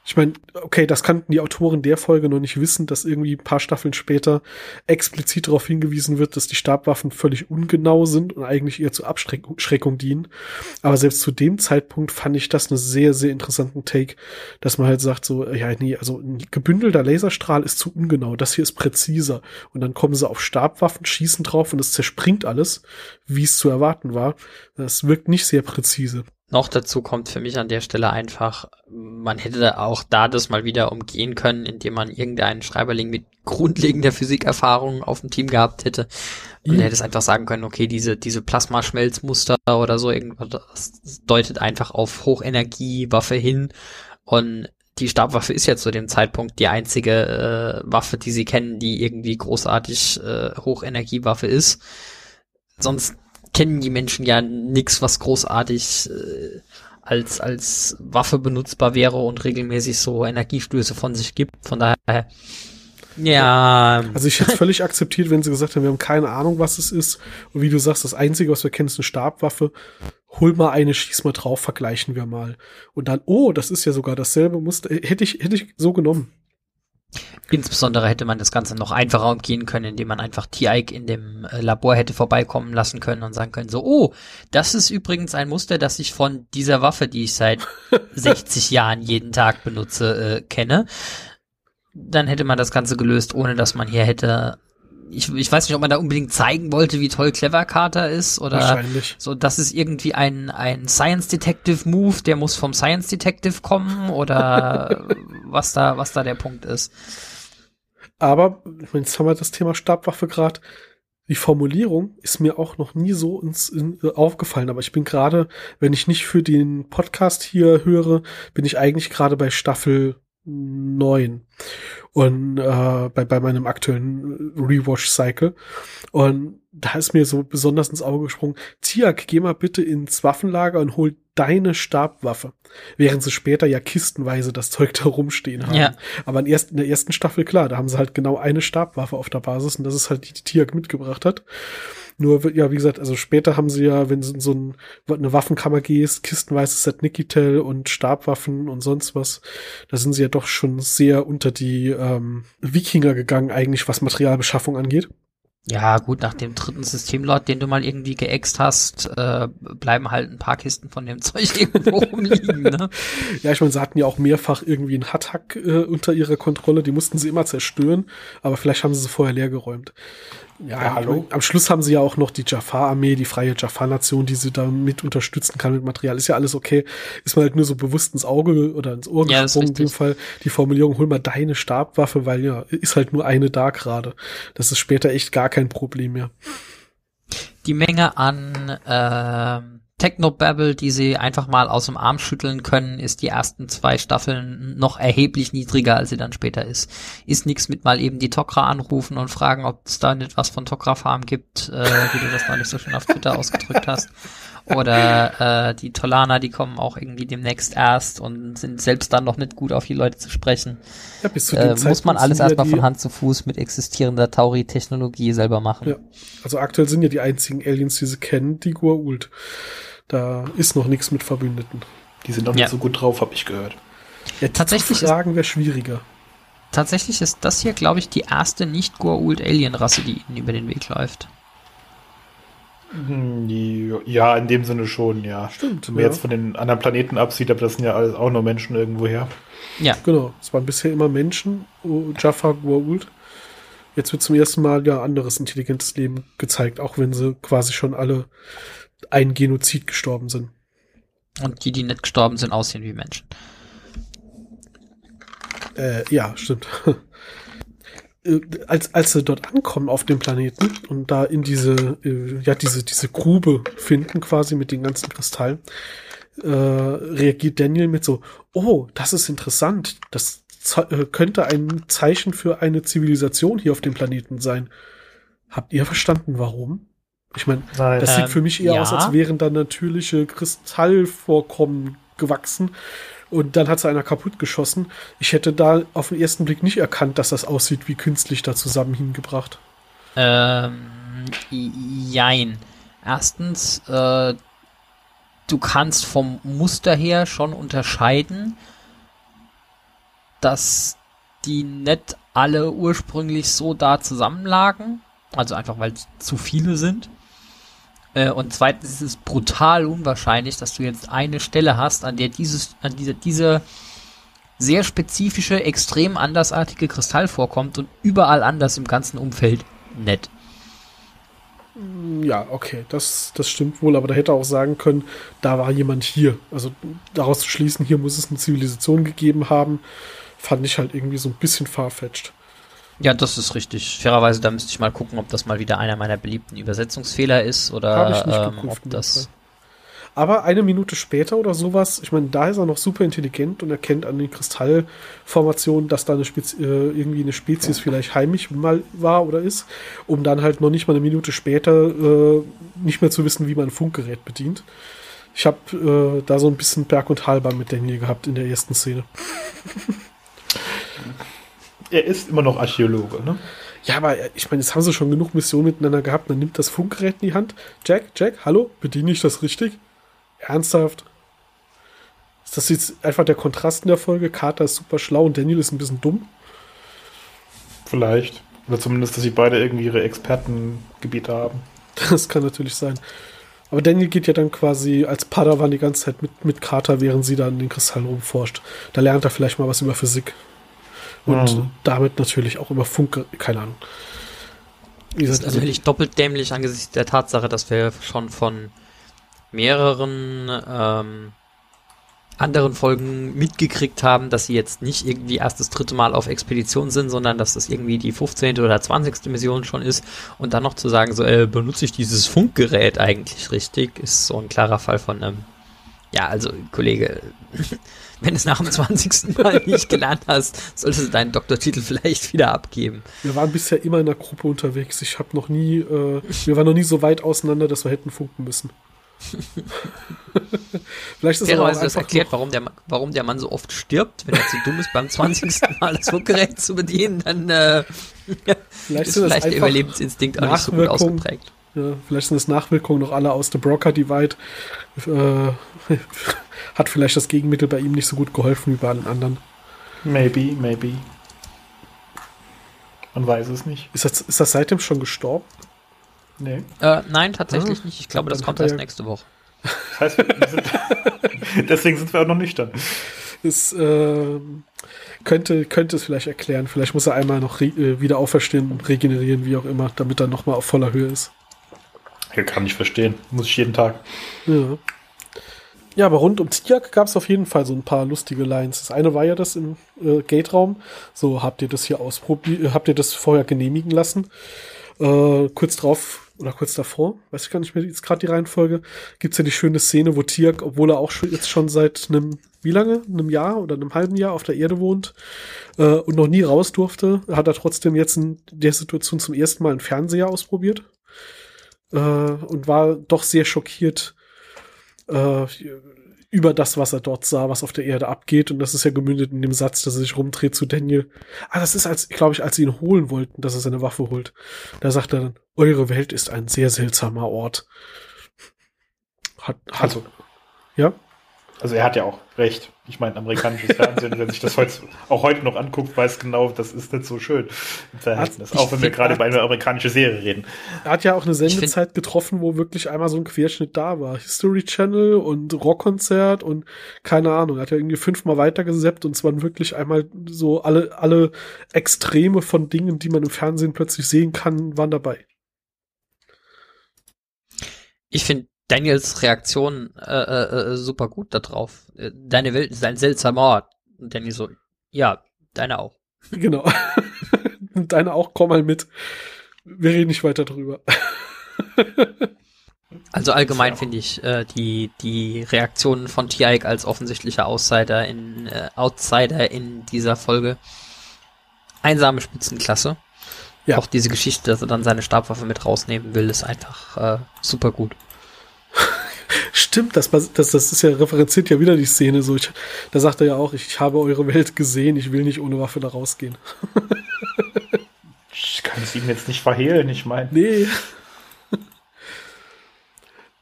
Ich meine, okay, das kannten die Autoren der Folge noch nicht wissen, dass irgendwie ein paar Staffeln später explizit darauf hingewiesen wird, dass die Stabwaffen völlig ungenau sind und eigentlich eher zur Abschreckung dienen. Aber selbst zu dem Zeitpunkt fand ich das einen sehr, sehr interessanten Take, dass man halt sagt so, ja, nee, also ein gebündelter Laserstrahl ist zu ungenau, das hier ist präziser. Und dann kommen sie auf Stabwaffen, schießen drauf und es zerspringt alles, wie es zu erwarten war. Das wirkt nicht sehr präzise. Noch dazu kommt für mich an der Stelle einfach, man hätte auch da das mal wieder umgehen können, indem man irgendeinen Schreiberling mit grundlegender Physikerfahrung auf dem Team gehabt hätte. Und mhm. hätte es einfach sagen können, okay, diese, diese Plasmaschmelzmuster oder so, irgendwas, das deutet einfach auf Hochenergiewaffe hin. Und die Stabwaffe ist ja zu dem Zeitpunkt die einzige äh, Waffe, die sie kennen, die irgendwie großartig äh, Hochenergiewaffe ist. Sonst kennen die Menschen ja nix, was großartig äh, als, als Waffe benutzbar wäre und regelmäßig so Energiestöße von sich gibt. Von daher, ja. Also ich hätte es völlig akzeptiert, wenn sie gesagt haben, wir haben keine Ahnung, was es ist. Und wie du sagst, das Einzige, was wir kennen, ist eine Stabwaffe. Hol mal eine, schieß mal drauf, vergleichen wir mal. Und dann, oh, das ist ja sogar dasselbe Muster. Hätte ich, hätte ich so genommen. Insbesondere hätte man das Ganze noch einfacher umgehen können, indem man einfach T-Ike in dem äh, Labor hätte vorbeikommen lassen können und sagen können, so, oh, das ist übrigens ein Muster, das ich von dieser Waffe, die ich seit 60 Jahren jeden Tag benutze, äh, kenne. Dann hätte man das Ganze gelöst, ohne dass man hier hätte ich, ich weiß nicht, ob man da unbedingt zeigen wollte, wie toll Clever Carter ist oder Wahrscheinlich. so, das ist irgendwie ein, ein Science Detective Move, der muss vom Science Detective kommen oder was da, was da der Punkt ist. Aber, jetzt haben wir das Thema Stabwaffe gerade. Die Formulierung ist mir auch noch nie so ins, in, aufgefallen, aber ich bin gerade, wenn ich nicht für den Podcast hier höre, bin ich eigentlich gerade bei Staffel 9 und äh, bei, bei meinem aktuellen Rewatch-Cycle. Und da ist mir so besonders ins Auge gesprungen, Tiak, geh mal bitte ins Waffenlager und hol deine Stabwaffe. Während sie später ja kistenweise das Zeug da rumstehen haben. Ja. Aber in, erst, in der ersten Staffel, klar, da haben sie halt genau eine Stabwaffe auf der Basis und das ist halt die, die Tiak mitgebracht hat. Nur, ja, wie gesagt, also später haben sie ja, wenn sie in so ein, eine Waffenkammer gehst, kistenweise Set Nikitel und Stabwaffen und sonst was, da sind sie ja doch schon sehr unter die ähm, Wikinger gegangen, eigentlich, was Materialbeschaffung angeht. Ja, gut, nach dem dritten Systemlot, den du mal irgendwie geäxt hast, äh, bleiben halt ein paar Kisten von dem Zeug irgendwo rumliegen, ne? Ja, ich meine, sie hatten ja auch mehrfach irgendwie einen Hattack äh, unter ihrer Kontrolle, die mussten sie immer zerstören, aber vielleicht haben sie sie vorher leergeräumt. Ja, ja hallo. am Schluss haben sie ja auch noch die Jafar-Armee, die freie Jafar-Nation, die sie da mit unterstützen kann mit Material. Ist ja alles okay. Ist mir halt nur so bewusst ins Auge oder ins Ohr ja, gesprungen. In dem Fall die Formulierung, hol mal deine Stabwaffe, weil ja, ist halt nur eine da gerade. Das ist später echt gar kein Problem mehr. Die Menge an ähm Technobabble, die sie einfach mal aus dem Arm schütteln können, ist die ersten zwei Staffeln noch erheblich niedriger, als sie dann später ist. Ist nix mit mal eben die Tokra anrufen und fragen, ob es da nicht was von Tokra Farm gibt, äh, wie du das neulich so schön auf Twitter ausgedrückt hast. Oder äh, die Tolaner, die kommen auch irgendwie demnächst erst und sind selbst dann noch nicht gut auf die Leute zu sprechen. Ja, bis zu äh, muss man alles erstmal ja von Hand zu Fuß mit existierender Tauri-Technologie selber machen. Ja. Also aktuell sind ja die einzigen Aliens, die sie kennen, die Goa'uld. Da ist noch nichts mit Verbündeten. Die sind noch nicht so gut drauf, habe ich gehört. Ja, tatsächlich Fragen wäre schwieriger. Tatsächlich ist das hier, glaube ich, die erste nicht Goa'uld Alien-Rasse, die ihnen über den Weg läuft. Hm, ja, in dem Sinne schon, ja. Stimmt. Wenn man ja. jetzt von den anderen Planeten absieht, aber das sind ja alles auch nur Menschen irgendwo her. Ja. Genau. Es waren bisher immer Menschen, oh, Jaffa, Goa'uld. Jetzt wird zum ersten Mal ja anderes intelligentes Leben gezeigt, auch wenn sie quasi schon alle ein Genozid gestorben sind. Und die, die nicht gestorben sind, aussehen wie Menschen. Äh, ja, stimmt. Äh, als, als sie dort ankommen auf dem Planeten und da in diese, äh, ja, diese, diese Grube finden, quasi mit den ganzen Kristallen, äh, reagiert Daniel mit so, oh, das ist interessant. Das könnte ein Zeichen für eine Zivilisation hier auf dem Planeten sein. Habt ihr verstanden, warum? Ich meine, das ähm, sieht für mich eher ja. aus, als wären da natürliche Kristallvorkommen gewachsen. Und dann hat sie einer kaputt geschossen. Ich hätte da auf den ersten Blick nicht erkannt, dass das aussieht wie künstlich da zusammen hingebracht. Ähm, jein. Erstens, äh, du kannst vom Muster her schon unterscheiden, dass die nicht alle ursprünglich so da zusammenlagen. Also einfach, weil zu viele sind. Äh, und zweitens ist es brutal unwahrscheinlich, dass du jetzt eine Stelle hast, an der dieses, an dieser, diese sehr spezifische, extrem andersartige Kristall vorkommt und überall anders im ganzen Umfeld nett. Ja, okay, das, das stimmt wohl, aber da hätte auch sagen können, da war jemand hier. Also daraus zu schließen, hier muss es eine Zivilisation gegeben haben, fand ich halt irgendwie so ein bisschen farfetched. Ja, das ist richtig. Fairerweise, da müsste ich mal gucken, ob das mal wieder einer meiner beliebten Übersetzungsfehler ist oder ähm, geprüft, ob das. Aber eine Minute später oder sowas, ich meine, da ist er noch super intelligent und erkennt an den Kristallformationen, dass da eine Spezi äh, irgendwie eine Spezies vielleicht heimisch mal war oder ist, um dann halt noch nicht mal eine Minute später äh, nicht mehr zu wissen, wie man ein Funkgerät bedient. Ich habe äh, da so ein bisschen Berg- und Talbahn mit Daniel gehabt in der ersten Szene. er ist immer noch Archäologe, ne? Ja, aber ich meine, jetzt haben sie schon genug Missionen miteinander gehabt. Dann nimmt das Funkgerät in die Hand. Jack, Jack, hallo, bediene ich das richtig? Ernsthaft? Ist das jetzt einfach der Kontrast in der Folge? Carter ist super schlau und Daniel ist ein bisschen dumm? Vielleicht. Oder zumindest, dass sie beide irgendwie ihre Expertengebiete haben. Das kann natürlich sein. Aber Daniel geht ja dann quasi als Padawan die ganze Zeit mit, mit Carter, während sie dann den Kristall rumforscht. Da lernt er vielleicht mal was über Physik. Und mhm. damit natürlich auch über Funk, keine Ahnung. das ist also natürlich doppelt dämlich angesichts der Tatsache, dass wir schon von mehreren ähm, anderen Folgen mitgekriegt haben, dass sie jetzt nicht irgendwie erst das dritte Mal auf Expedition sind, sondern dass das irgendwie die 15. oder 20. Mission schon ist und dann noch zu sagen, so äh, benutze ich dieses Funkgerät eigentlich richtig, ist so ein klarer Fall von einem, ja, also Kollege, wenn du es nach dem 20. Mal nicht gelernt hast, solltest du deinen Doktortitel vielleicht wieder abgeben. Wir waren bisher immer in der Gruppe unterwegs. Ich habe noch nie, äh, wir waren noch nie so weit auseinander, dass wir hätten funken müssen. Vielleicht ist Fairerweise das erklärt, warum der, warum der Mann so oft stirbt, wenn er zu dumm ist, beim 20. Mal das Funkgerät zu bedienen, dann äh, vielleicht ist vielleicht der Überlebensinstinkt auch nicht so gut ausgeprägt. Ja, vielleicht sind es Nachwirkungen noch alle aus The Broker Divide. Äh, hat vielleicht das Gegenmittel bei ihm nicht so gut geholfen wie bei allen anderen. Maybe, maybe. Man weiß es nicht. Ist das, ist das seitdem schon gestorben? Nee. Äh, nein, tatsächlich ah, nicht. Ich glaube, das kommt erst ja nächste Woche. Das heißt, sind deswegen sind wir auch noch nüchtern. Es äh, könnte, könnte es vielleicht erklären. Vielleicht muss er einmal noch äh, wieder auferstehen und regenerieren, wie auch immer, damit er nochmal auf voller Höhe ist. Ja, kann ich verstehen. Muss ich jeden Tag. Ja. Ja, aber rund um Tiak gab es auf jeden Fall so ein paar lustige Lines. Das eine war ja das im äh, Gate-Raum. So, habt ihr das hier ausprobiert, äh, habt ihr das vorher genehmigen lassen? Äh, kurz drauf oder kurz davor, weiß ich gar nicht mehr jetzt gerade die Reihenfolge, gibt's ja die schöne Szene, wo Tiak, obwohl er auch schon, jetzt schon seit einem, wie lange? Einem Jahr oder einem halben Jahr auf der Erde wohnt äh, und noch nie raus durfte, hat er trotzdem jetzt in der Situation zum ersten Mal einen Fernseher ausprobiert äh, und war doch sehr schockiert, äh, über das, was er dort sah, was auf der Erde abgeht. Und das ist ja gemündet in dem Satz, dass er sich rumdreht zu Daniel. Ah, das ist, als, glaube ich, als sie ihn holen wollten, dass er seine Waffe holt. Da sagt er dann, eure Welt ist ein sehr seltsamer Ort. Hat, hat also, ja? Also er hat ja auch recht. Ich meine, amerikanisches Fernsehen, wenn sich das heute, auch heute noch anguckt, weiß genau, das ist nicht so schön im Verhältnis. Hat, auch wenn wir gerade über eine amerikanische Serie reden. Er hat ja auch eine Sendezeit getroffen, wo wirklich einmal so ein Querschnitt da war. History Channel und Rockkonzert und keine Ahnung. Er hat ja irgendwie fünfmal weitergeseppt und es waren wirklich einmal so alle, alle Extreme von Dingen, die man im Fernsehen plötzlich sehen kann, waren dabei. Ich finde Daniels Reaktion äh, äh, äh super gut darauf. Äh, deine Welt ist ein seltsamer Ort. Und Danny so, ja, deine auch. Genau. deine auch, komm mal mit. Wir reden nicht weiter drüber. also allgemein finde ich äh, die, die Reaktionen von Tiaik als offensichtlicher Outsider in, äh, Outsider in dieser Folge einsame Spitzenklasse. Ja. Auch diese Geschichte, dass er dann seine Stabwaffe mit rausnehmen will, ist einfach äh, super gut. Stimmt, das, das, das ist ja referenziert ja wieder die Szene so. Ich, da sagt er ja auch, ich, ich habe eure Welt gesehen, ich will nicht ohne Waffe da rausgehen. ich kann es ihm jetzt nicht verhehlen, ich meine. Nee.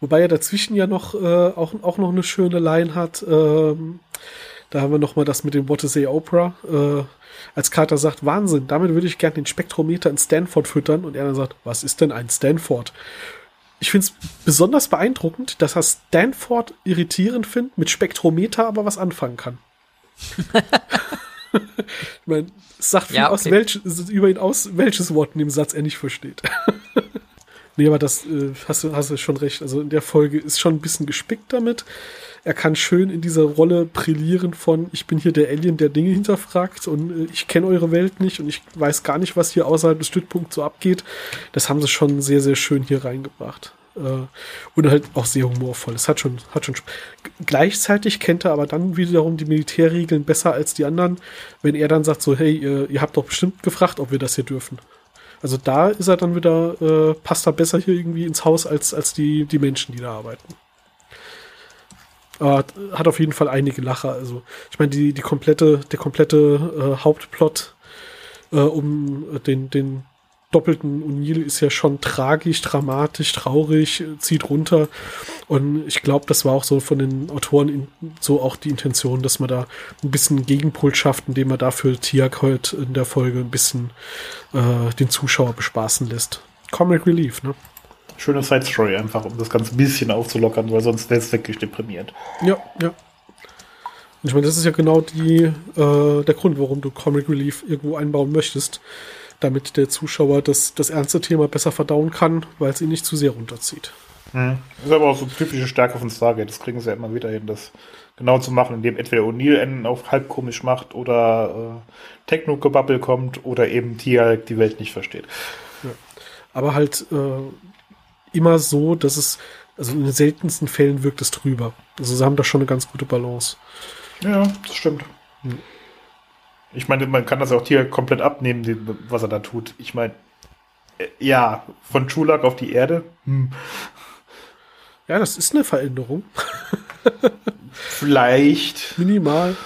Wobei er dazwischen ja noch äh, auch, auch noch eine schöne Line hat. Ähm, da haben wir noch mal das mit dem What is a Opera. Äh, als Carter sagt, Wahnsinn, damit würde ich gerne den Spektrometer in Stanford füttern. Und er dann sagt, was ist denn ein Stanford? Ich finde es besonders beeindruckend, dass er Stanford irritierend findet, mit Spektrometer aber was anfangen kann. ich meine, es sagt viel ja, okay. aus, welch, über ihn aus, welches Wort in dem Satz er nicht versteht. Nee, aber das äh, hast, du, hast du schon recht. Also in der Folge ist schon ein bisschen gespickt damit. Er kann schön in dieser Rolle brillieren von, ich bin hier der Alien, der Dinge hinterfragt und äh, ich kenne eure Welt nicht und ich weiß gar nicht, was hier außerhalb des Stützpunkts so abgeht. Das haben sie schon sehr, sehr schön hier reingebracht. Äh, und halt auch sehr humorvoll. Es hat schon, hat schon. Gleichzeitig kennt er aber dann wiederum die Militärregeln besser als die anderen, wenn er dann sagt so, hey, ihr, ihr habt doch bestimmt gefragt, ob wir das hier dürfen. Also da ist er dann wieder, äh, passt er besser hier irgendwie ins Haus als, als die, die Menschen, die da arbeiten. Aber hat auf jeden Fall einige Lacher. Also, ich meine, die, die komplette, der komplette äh, Hauptplot äh, um den, den doppelten O'Neill ist ja schon tragisch, dramatisch, traurig, zieht runter. Und ich glaube, das war auch so von den Autoren in, so auch die Intention, dass man da ein bisschen Gegenpol schafft, indem man dafür Tiak heute in der Folge ein bisschen äh, den Zuschauer bespaßen lässt. Comic Relief, ne? Schöne Side Story einfach, um das Ganze ein bisschen aufzulockern, weil sonst wäre es wirklich deprimierend. Ja, ja. Und ich meine, das ist ja genau die, äh, der Grund, warum du Comic Relief irgendwo einbauen möchtest damit der Zuschauer das, das ernste Thema besser verdauen kann, weil es ihn nicht zu sehr runterzieht. Mhm. Das ist aber auch so typische Stärke von Stargate. Das kriegen sie ja immer wieder hin, das genau zu machen, indem entweder O'Neill einen auf halb komisch macht oder äh, Techno-Gebabbel kommt oder eben Tia die Welt nicht versteht. Ja. Aber halt äh, immer so, dass es, also in den seltensten Fällen wirkt es drüber. Also sie haben da schon eine ganz gute Balance. Ja, das stimmt. Hm. Ich meine, man kann das auch hier komplett abnehmen, was er da tut. Ich meine, äh, ja, von Chulak auf die Erde. Hm. Ja, das ist eine Veränderung. Vielleicht. Minimal.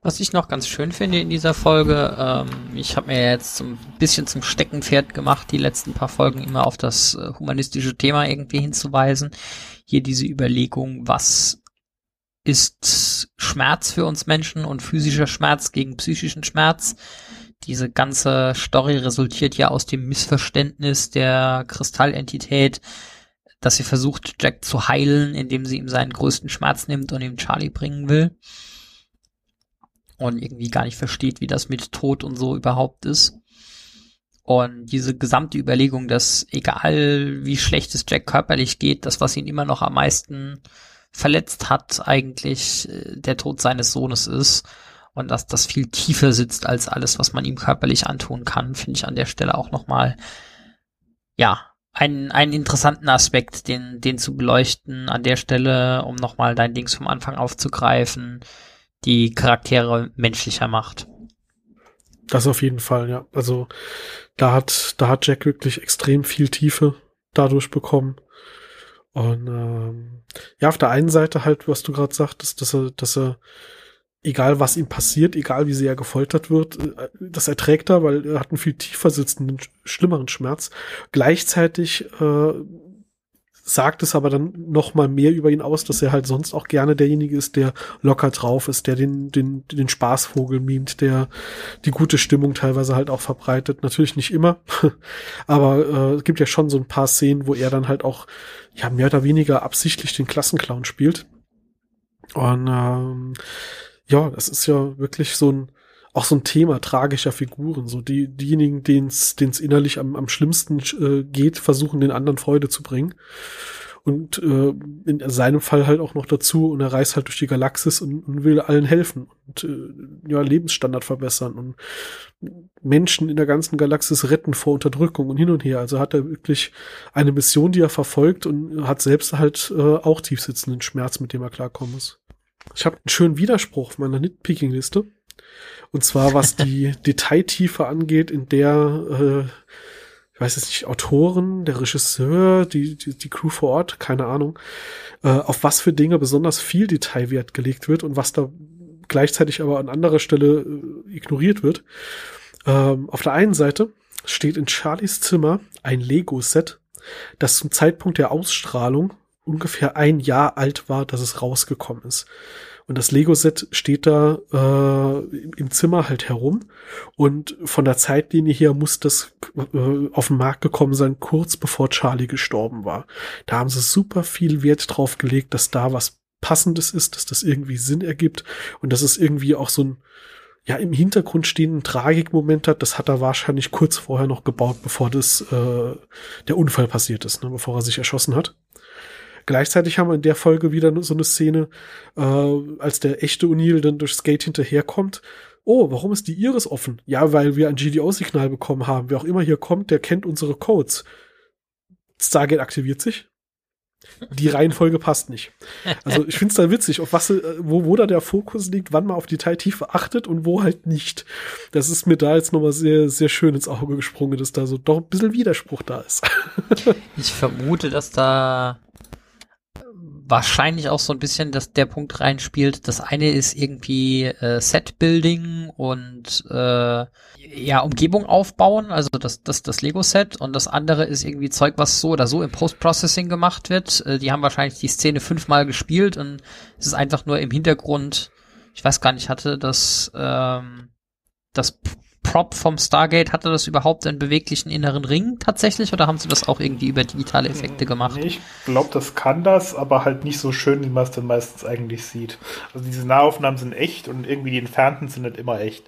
Was ich noch ganz schön finde in dieser Folge, ähm, ich habe mir jetzt so ein bisschen zum Steckenpferd gemacht, die letzten paar Folgen immer auf das äh, humanistische Thema irgendwie hinzuweisen. Hier diese Überlegung, was ist Schmerz für uns Menschen und physischer Schmerz gegen psychischen Schmerz. Diese ganze Story resultiert ja aus dem Missverständnis der Kristallentität, dass sie versucht, Jack zu heilen, indem sie ihm seinen größten Schmerz nimmt und ihm Charlie bringen will. Und irgendwie gar nicht versteht, wie das mit Tod und so überhaupt ist. Und diese gesamte Überlegung, dass egal wie schlecht es Jack körperlich geht, das, was ihn immer noch am meisten verletzt hat, eigentlich äh, der Tod seines Sohnes ist und dass das viel tiefer sitzt als alles, was man ihm körperlich antun kann, finde ich an der Stelle auch nochmal, ja, einen, einen interessanten Aspekt, den, den zu beleuchten an der Stelle, um nochmal dein Dings vom Anfang aufzugreifen, die Charaktere menschlicher macht. Das auf jeden Fall, ja. Also da hat, da hat Jack wirklich extrem viel Tiefe dadurch bekommen. Und ähm, ja, auf der einen Seite halt, was du gerade sagtest, dass er, dass er, egal was ihm passiert, egal wie sehr er gefoltert wird, äh, das erträgt er, weil er hat einen viel tiefer sitzenden, schlimmeren Schmerz. Gleichzeitig äh, sagt es aber dann noch mal mehr über ihn aus, dass er halt sonst auch gerne derjenige ist, der locker drauf ist, der den, den, den Spaßvogel mimt, der die gute Stimmung teilweise halt auch verbreitet. Natürlich nicht immer, aber äh, es gibt ja schon so ein paar Szenen, wo er dann halt auch ja mehr oder weniger absichtlich den Klassenclown spielt. Und ähm, ja, das ist ja wirklich so ein auch so ein Thema tragischer Figuren. So die, diejenigen, denen es innerlich am, am schlimmsten äh, geht, versuchen den anderen Freude zu bringen. Und äh, in seinem Fall halt auch noch dazu und er reist halt durch die Galaxis und, und will allen helfen und äh, ja, Lebensstandard verbessern und Menschen in der ganzen Galaxis retten vor Unterdrückung und hin und her. Also hat er wirklich eine Mission, die er verfolgt und hat selbst halt äh, auch tiefsitzenden Schmerz, mit dem er klarkommen muss. Ich habe einen schönen Widerspruch auf meiner Nitpicking-Liste. Und zwar was die Detailtiefe angeht, in der, äh, ich weiß jetzt nicht, Autoren, der Regisseur, die, die, die Crew vor Ort, keine Ahnung, äh, auf was für Dinge besonders viel Detailwert gelegt wird und was da gleichzeitig aber an anderer Stelle äh, ignoriert wird. Ähm, auf der einen Seite steht in Charlies Zimmer ein Lego-Set, das zum Zeitpunkt der Ausstrahlung ungefähr ein Jahr alt war, dass es rausgekommen ist. Und das Lego-Set steht da äh, im Zimmer halt herum. Und von der Zeitlinie her muss das äh, auf den Markt gekommen sein, kurz bevor Charlie gestorben war. Da haben sie super viel Wert drauf gelegt, dass da was Passendes ist, dass das irgendwie Sinn ergibt und dass es irgendwie auch so ein ja im Hintergrund stehenden Tragikmoment hat, das hat er wahrscheinlich kurz vorher noch gebaut, bevor das äh, der Unfall passiert ist, ne, bevor er sich erschossen hat. Gleichzeitig haben wir in der Folge wieder so eine Szene, äh, als der echte O'Neill dann durchs Gate hinterherkommt. Oh, warum ist die Iris offen? Ja, weil wir ein GDO-Signal bekommen haben. Wer auch immer hier kommt, der kennt unsere Codes. Stargate aktiviert sich. Die Reihenfolge passt nicht. Also ich finde es da witzig, auf was, äh, wo, wo da der Fokus liegt, wann man auf Detailtiefe achtet und wo halt nicht. Das ist mir da jetzt nochmal sehr, sehr schön ins Auge gesprungen, dass da so doch ein bisschen Widerspruch da ist. ich vermute, dass da wahrscheinlich auch so ein bisschen, dass der Punkt reinspielt. Das eine ist irgendwie äh, Set-Building und äh, ja, Umgebung aufbauen, also das, das, das Lego-Set und das andere ist irgendwie Zeug, was so oder so im Post-Processing gemacht wird. Äh, die haben wahrscheinlich die Szene fünfmal gespielt und es ist einfach nur im Hintergrund, ich weiß gar nicht, hatte das, ähm, das Prop vom Stargate, hatte das überhaupt einen beweglichen inneren Ring tatsächlich oder haben sie das auch irgendwie über digitale Effekte gemacht? Nee, ich glaube, das kann das, aber halt nicht so schön, wie man es dann meistens eigentlich sieht. Also diese Nahaufnahmen sind echt und irgendwie die entfernten sind nicht immer echt.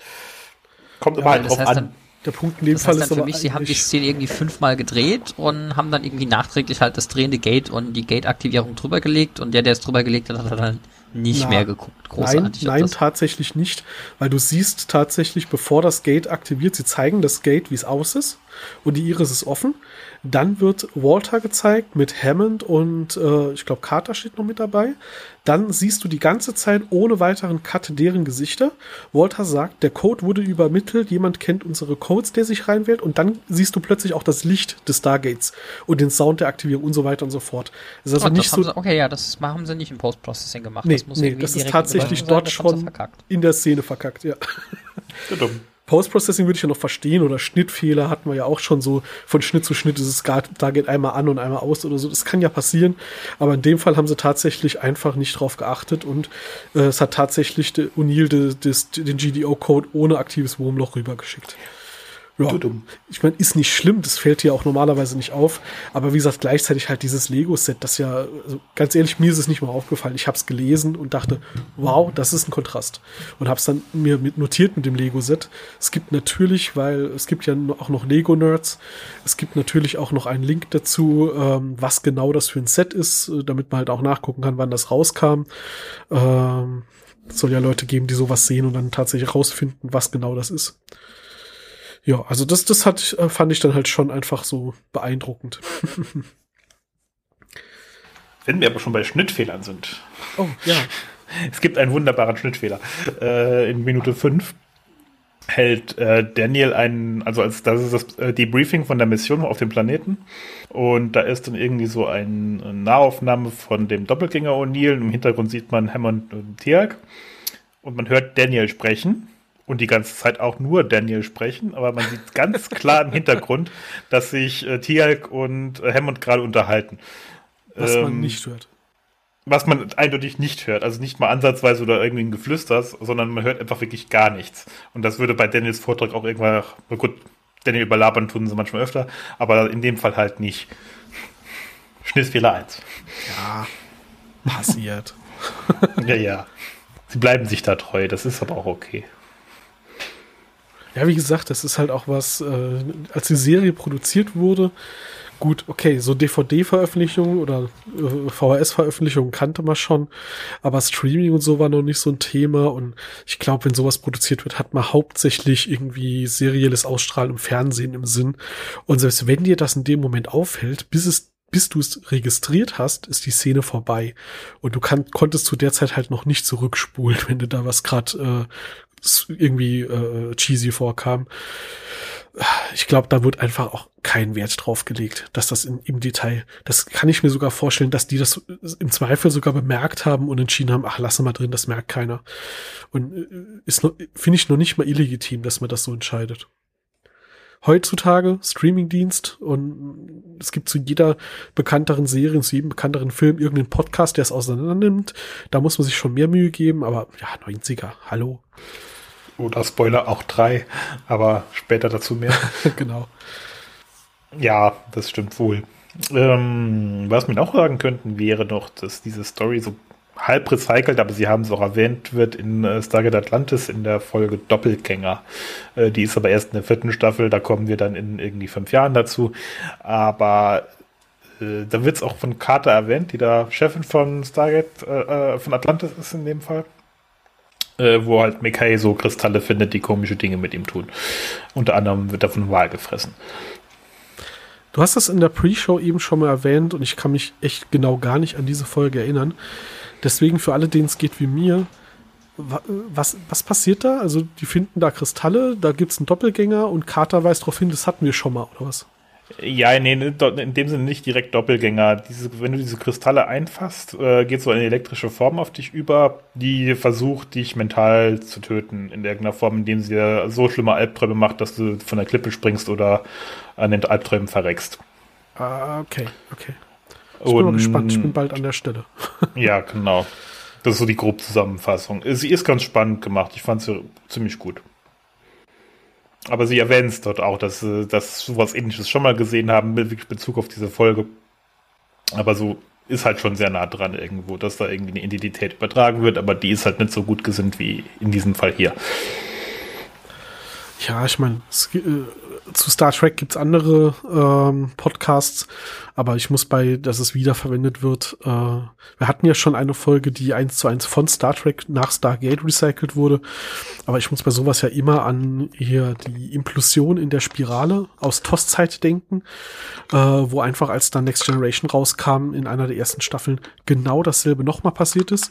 Kommt ja, immer halt drauf an. Dann, der Punkt in dem das Fall heißt ist dann für mich, sie haben die Szene irgendwie fünfmal gedreht und haben dann irgendwie nachträglich halt das drehende Gate und die Gate-Aktivierung drüber gelegt und der, der es drüber gelegt hat, hat dann nicht Na, mehr geguckt. Großartig. Nein, nein tatsächlich nicht, weil du siehst tatsächlich, bevor das Gate aktiviert, sie zeigen das Gate, wie es aus ist und die Iris ist offen. Dann wird Walter gezeigt mit Hammond und äh, ich glaube Carter steht noch mit dabei. Dann siehst du die ganze Zeit ohne weiteren Cut deren Gesichter. Walter sagt, der Code wurde übermittelt, jemand kennt unsere Codes, der sich reinwählt und dann siehst du plötzlich auch das Licht des Stargates und den Sound der Aktivierung und so weiter und so fort. Das ist also oh, nicht so. Sie, okay, ja, das haben sie nicht im Post-Processing gemacht. Nee, das, nee, das ist tatsächlich dort schon in der Szene verkackt, ja. Dumm. Post-Processing würde ich ja noch verstehen oder Schnittfehler hatten wir ja auch schon so von Schnitt zu Schnitt ist es gar, da geht einmal an und einmal aus oder so. Das kann ja passieren, aber in dem Fall haben sie tatsächlich einfach nicht drauf geachtet und äh, es hat tatsächlich O'Neill den GDO-Code ohne aktives Wurmloch rübergeschickt. Ja, ich meine, ist nicht schlimm, das fällt hier auch normalerweise nicht auf. Aber wie gesagt, gleichzeitig halt dieses Lego-Set, das ja, also ganz ehrlich, mir ist es nicht mal aufgefallen. Ich habe es gelesen und dachte, wow, das ist ein Kontrast. Und habe es dann mir mit notiert mit dem Lego-Set. Es gibt natürlich, weil es gibt ja auch noch Lego-Nerds, es gibt natürlich auch noch einen Link dazu, ähm, was genau das für ein Set ist, äh, damit man halt auch nachgucken kann, wann das rauskam. Ähm, es soll ja Leute geben, die sowas sehen und dann tatsächlich rausfinden, was genau das ist ja, also das, das hat, äh, fand ich dann halt schon einfach so beeindruckend. Wenn wir aber schon bei Schnittfehlern sind. Oh, ja. Es gibt einen wunderbaren Schnittfehler äh, in Minute 5. hält äh, Daniel einen, also als das ist das äh, Debriefing von der Mission auf dem Planeten und da ist dann irgendwie so ein, eine Nahaufnahme von dem Doppelgänger O'Neill. Im Hintergrund sieht man Hammond und Tiag und man hört Daniel sprechen und die ganze Zeit auch nur Daniel sprechen, aber man sieht ganz klar im Hintergrund, dass sich äh, Tiag und äh, Hammond gerade unterhalten. Was ähm, man nicht hört. Was man eindeutig nicht hört. Also nicht mal ansatzweise oder irgendwie ein Geflüster, sondern man hört einfach wirklich gar nichts. Und das würde bei Daniels Vortrag auch irgendwann, na gut, Daniel überlabern tun sie manchmal öfter, aber in dem Fall halt nicht. Schnittfehler 1. Ja, passiert. ja, ja. Sie bleiben sich da treu, das ist aber auch okay. Ja, wie gesagt, das ist halt auch was, äh, als die Serie produziert wurde, gut, okay, so DVD-Veröffentlichungen oder äh, VHS-Veröffentlichungen kannte man schon, aber Streaming und so war noch nicht so ein Thema und ich glaube, wenn sowas produziert wird, hat man hauptsächlich irgendwie serielles Ausstrahlen im Fernsehen im Sinn und selbst wenn dir das in dem Moment auffällt, bis es bis du es registriert hast, ist die Szene vorbei. Und du kann, konntest zu der Zeit halt noch nicht zurückspulen, wenn du da was gerade äh, irgendwie äh, cheesy vorkam ich glaube, da wird einfach auch kein Wert drauf gelegt, dass das in, im Detail, das kann ich mir sogar vorstellen, dass die das im Zweifel sogar bemerkt haben und entschieden haben, ach, lasse mal drin, das merkt keiner. Und äh, ist finde ich noch nicht mal illegitim, dass man das so entscheidet. Heutzutage Streamingdienst und es gibt zu jeder bekannteren Serie, zu jedem bekannteren Film irgendeinen Podcast, der es auseinander nimmt. Da muss man sich schon mehr Mühe geben, aber ja, 90er, hallo. Oder Spoiler auch drei, aber später dazu mehr. genau. Ja, das stimmt wohl. Ähm, was wir noch sagen könnten, wäre noch, dass diese Story so halb recycelt, aber sie haben es auch erwähnt, wird in äh, Stargate Atlantis in der Folge Doppelgänger. Äh, die ist aber erst in der vierten Staffel, da kommen wir dann in irgendwie fünf Jahren dazu. Aber äh, da wird es auch von Carter erwähnt, die da Chefin von Stargate, äh, äh, von Atlantis ist in dem Fall äh, wo halt Mekai so Kristalle findet, die komische Dinge mit ihm tun. Unter anderem wird er von Wal gefressen. Du hast das in der Pre-Show eben schon mal erwähnt und ich kann mich echt genau gar nicht an diese Folge erinnern. Deswegen für alle, denen es geht wie mir, was, was passiert da? Also die finden da Kristalle, da gibt es einen Doppelgänger und Carter weist darauf hin, das hatten wir schon mal, oder was? Ja, nee, in dem Sinne nicht direkt Doppelgänger. Diese, wenn du diese Kristalle einfasst, äh, geht so eine elektrische Form auf dich über, die versucht, dich mental zu töten in irgendeiner Form, indem sie dir so schlimme Albträume macht, dass du von der Klippe springst oder an den Albträumen verreckst. Ah, okay, okay. Ich bin mal gespannt, ich bin bald an der Stelle. ja, genau. Das ist so die grobe Zusammenfassung. Sie ist ganz spannend gemacht. Ich fand sie ziemlich gut. Aber sie erwähnen es dort auch, dass sie dass sowas ähnliches schon mal gesehen haben mit Bezug auf diese Folge. Aber so ist halt schon sehr nah dran irgendwo, dass da irgendwie eine Identität übertragen wird, aber die ist halt nicht so gut gesinnt wie in diesem Fall hier. Ja, ich meine, äh, zu Star Trek gibt's andere ähm, Podcasts, aber ich muss bei, dass es wiederverwendet wird. Äh, wir hatten ja schon eine Folge, die eins zu eins von Star Trek nach Stargate recycelt wurde, aber ich muss bei sowas ja immer an hier die Implosion in der Spirale aus TOS-Zeit denken, äh, wo einfach als dann Next Generation rauskam in einer der ersten Staffeln genau dasselbe nochmal passiert ist.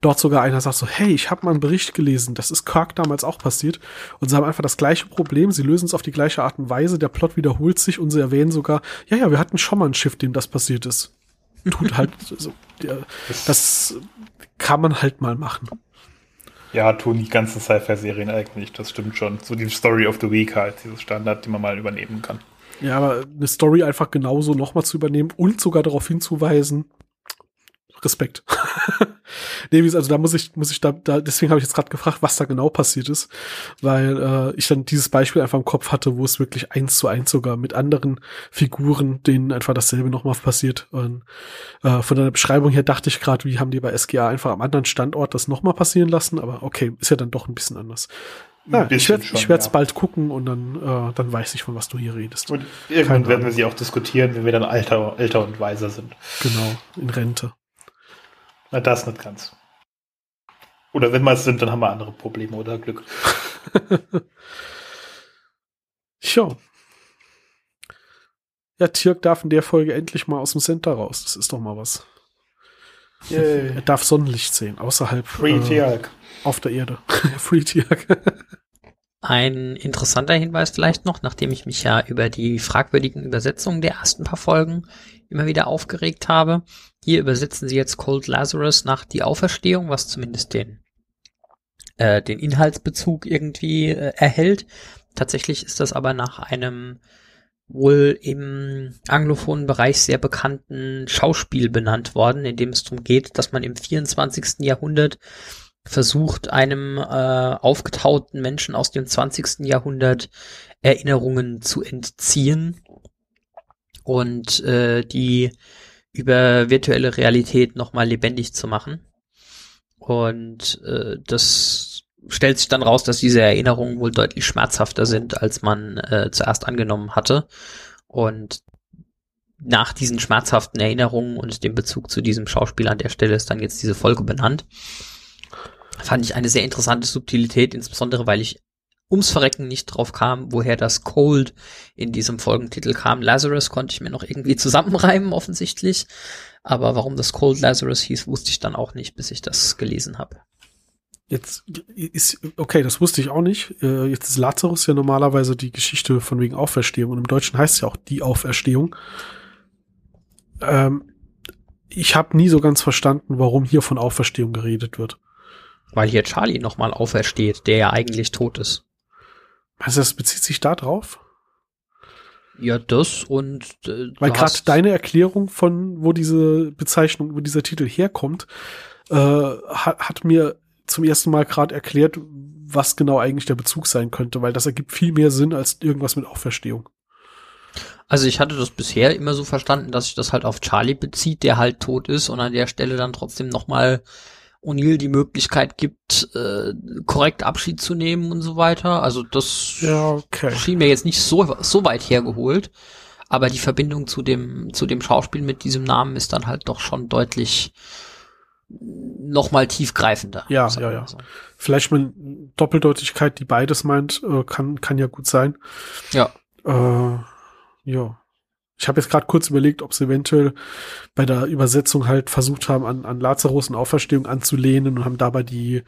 Dort sogar einer sagt so, hey, ich habe mal einen Bericht gelesen, das ist Kirk damals auch passiert und sie haben einfach das gleiche Problem, sie lösen es auf die gleiche Art und Weise, der Plot wiederholt sich und sie erwähnen sogar, ja, ja, wir hatten schon mal ein Schiff, dem das passiert ist. Tut halt so, ja, das kann man halt mal machen. Ja, tun die ganzen Sci-Fi-Serien eigentlich, das stimmt schon. So die Story of the Week halt, dieses Standard, die man mal übernehmen kann. Ja, aber eine Story einfach genauso nochmal zu übernehmen und sogar darauf hinzuweisen, Respekt. nee, also da muss ich, muss ich da, da deswegen habe ich jetzt gerade gefragt, was da genau passiert ist, weil äh, ich dann dieses Beispiel einfach im Kopf hatte, wo es wirklich eins zu eins sogar mit anderen Figuren, denen einfach dasselbe nochmal passiert. Und äh, von der Beschreibung her dachte ich gerade, wie haben die bei SGA einfach am anderen Standort das nochmal passieren lassen, aber okay, ist ja dann doch ein bisschen anders. Ja, ich werde es ja. bald gucken und dann, äh, dann weiß ich, von was du hier redest. Und irgendwann werden wir sie auch diskutieren, wenn wir dann älter, älter und weiser sind. Genau, in Rente. Na, das nicht ganz. Oder wenn wir es sind, dann haben wir andere Probleme oder Glück. Tja. Ja, Tirk darf in der Folge endlich mal aus dem Center raus. Das ist doch mal was. Yay. Er darf Sonnenlicht sehen, außerhalb. Free äh, Tirk. Auf der Erde. Free Tirk. Ein interessanter Hinweis vielleicht noch, nachdem ich mich ja über die fragwürdigen Übersetzungen der ersten paar Folgen immer wieder aufgeregt habe. Hier übersetzen sie jetzt Cold Lazarus nach die Auferstehung, was zumindest den, äh, den Inhaltsbezug irgendwie äh, erhält. Tatsächlich ist das aber nach einem wohl im anglophonen Bereich sehr bekannten Schauspiel benannt worden, in dem es darum geht, dass man im 24. Jahrhundert versucht, einem äh, aufgetauten Menschen aus dem 20. Jahrhundert Erinnerungen zu entziehen und äh, die über virtuelle Realität nochmal lebendig zu machen. Und äh, das stellt sich dann raus, dass diese Erinnerungen wohl deutlich schmerzhafter sind, als man äh, zuerst angenommen hatte. Und nach diesen schmerzhaften Erinnerungen und dem Bezug zu diesem Schauspiel an der Stelle ist dann jetzt diese Folge benannt. Fand ich eine sehr interessante Subtilität, insbesondere weil ich ums Verrecken nicht drauf kam, woher das Cold in diesem Folgentitel kam. Lazarus konnte ich mir noch irgendwie zusammenreimen, offensichtlich. Aber warum das Cold Lazarus hieß, wusste ich dann auch nicht, bis ich das gelesen habe. Jetzt ist, okay, das wusste ich auch nicht. Äh, jetzt ist Lazarus ja normalerweise die Geschichte von wegen Auferstehung und im Deutschen heißt es ja auch die Auferstehung. Ähm, ich habe nie so ganz verstanden, warum hier von Auferstehung geredet wird. Weil hier Charlie nochmal aufersteht, der ja eigentlich tot ist. Also das bezieht sich da drauf? Ja, das und äh, weil gerade deine Erklärung von wo diese Bezeichnung, wo dieser Titel herkommt, äh, hat, hat mir zum ersten Mal gerade erklärt, was genau eigentlich der Bezug sein könnte, weil das ergibt viel mehr Sinn als irgendwas mit Auferstehung. Also ich hatte das bisher immer so verstanden, dass sich das halt auf Charlie bezieht, der halt tot ist und an der Stelle dann trotzdem nochmal O'Neill die Möglichkeit gibt, äh, korrekt Abschied zu nehmen und so weiter. Also das ja, okay. schien mir jetzt nicht so, so weit hergeholt. Aber die Verbindung zu dem, zu dem Schauspiel mit diesem Namen ist dann halt doch schon deutlich noch mal tiefgreifender. Ja, ja, ja. So. Vielleicht mal Doppeldeutigkeit, die beides meint, äh, kann, kann ja gut sein. Ja. Äh, ja. Ich habe jetzt gerade kurz überlegt, ob sie eventuell bei der Übersetzung halt versucht haben, an, an Lazarus und Auferstehung anzulehnen und haben dabei die,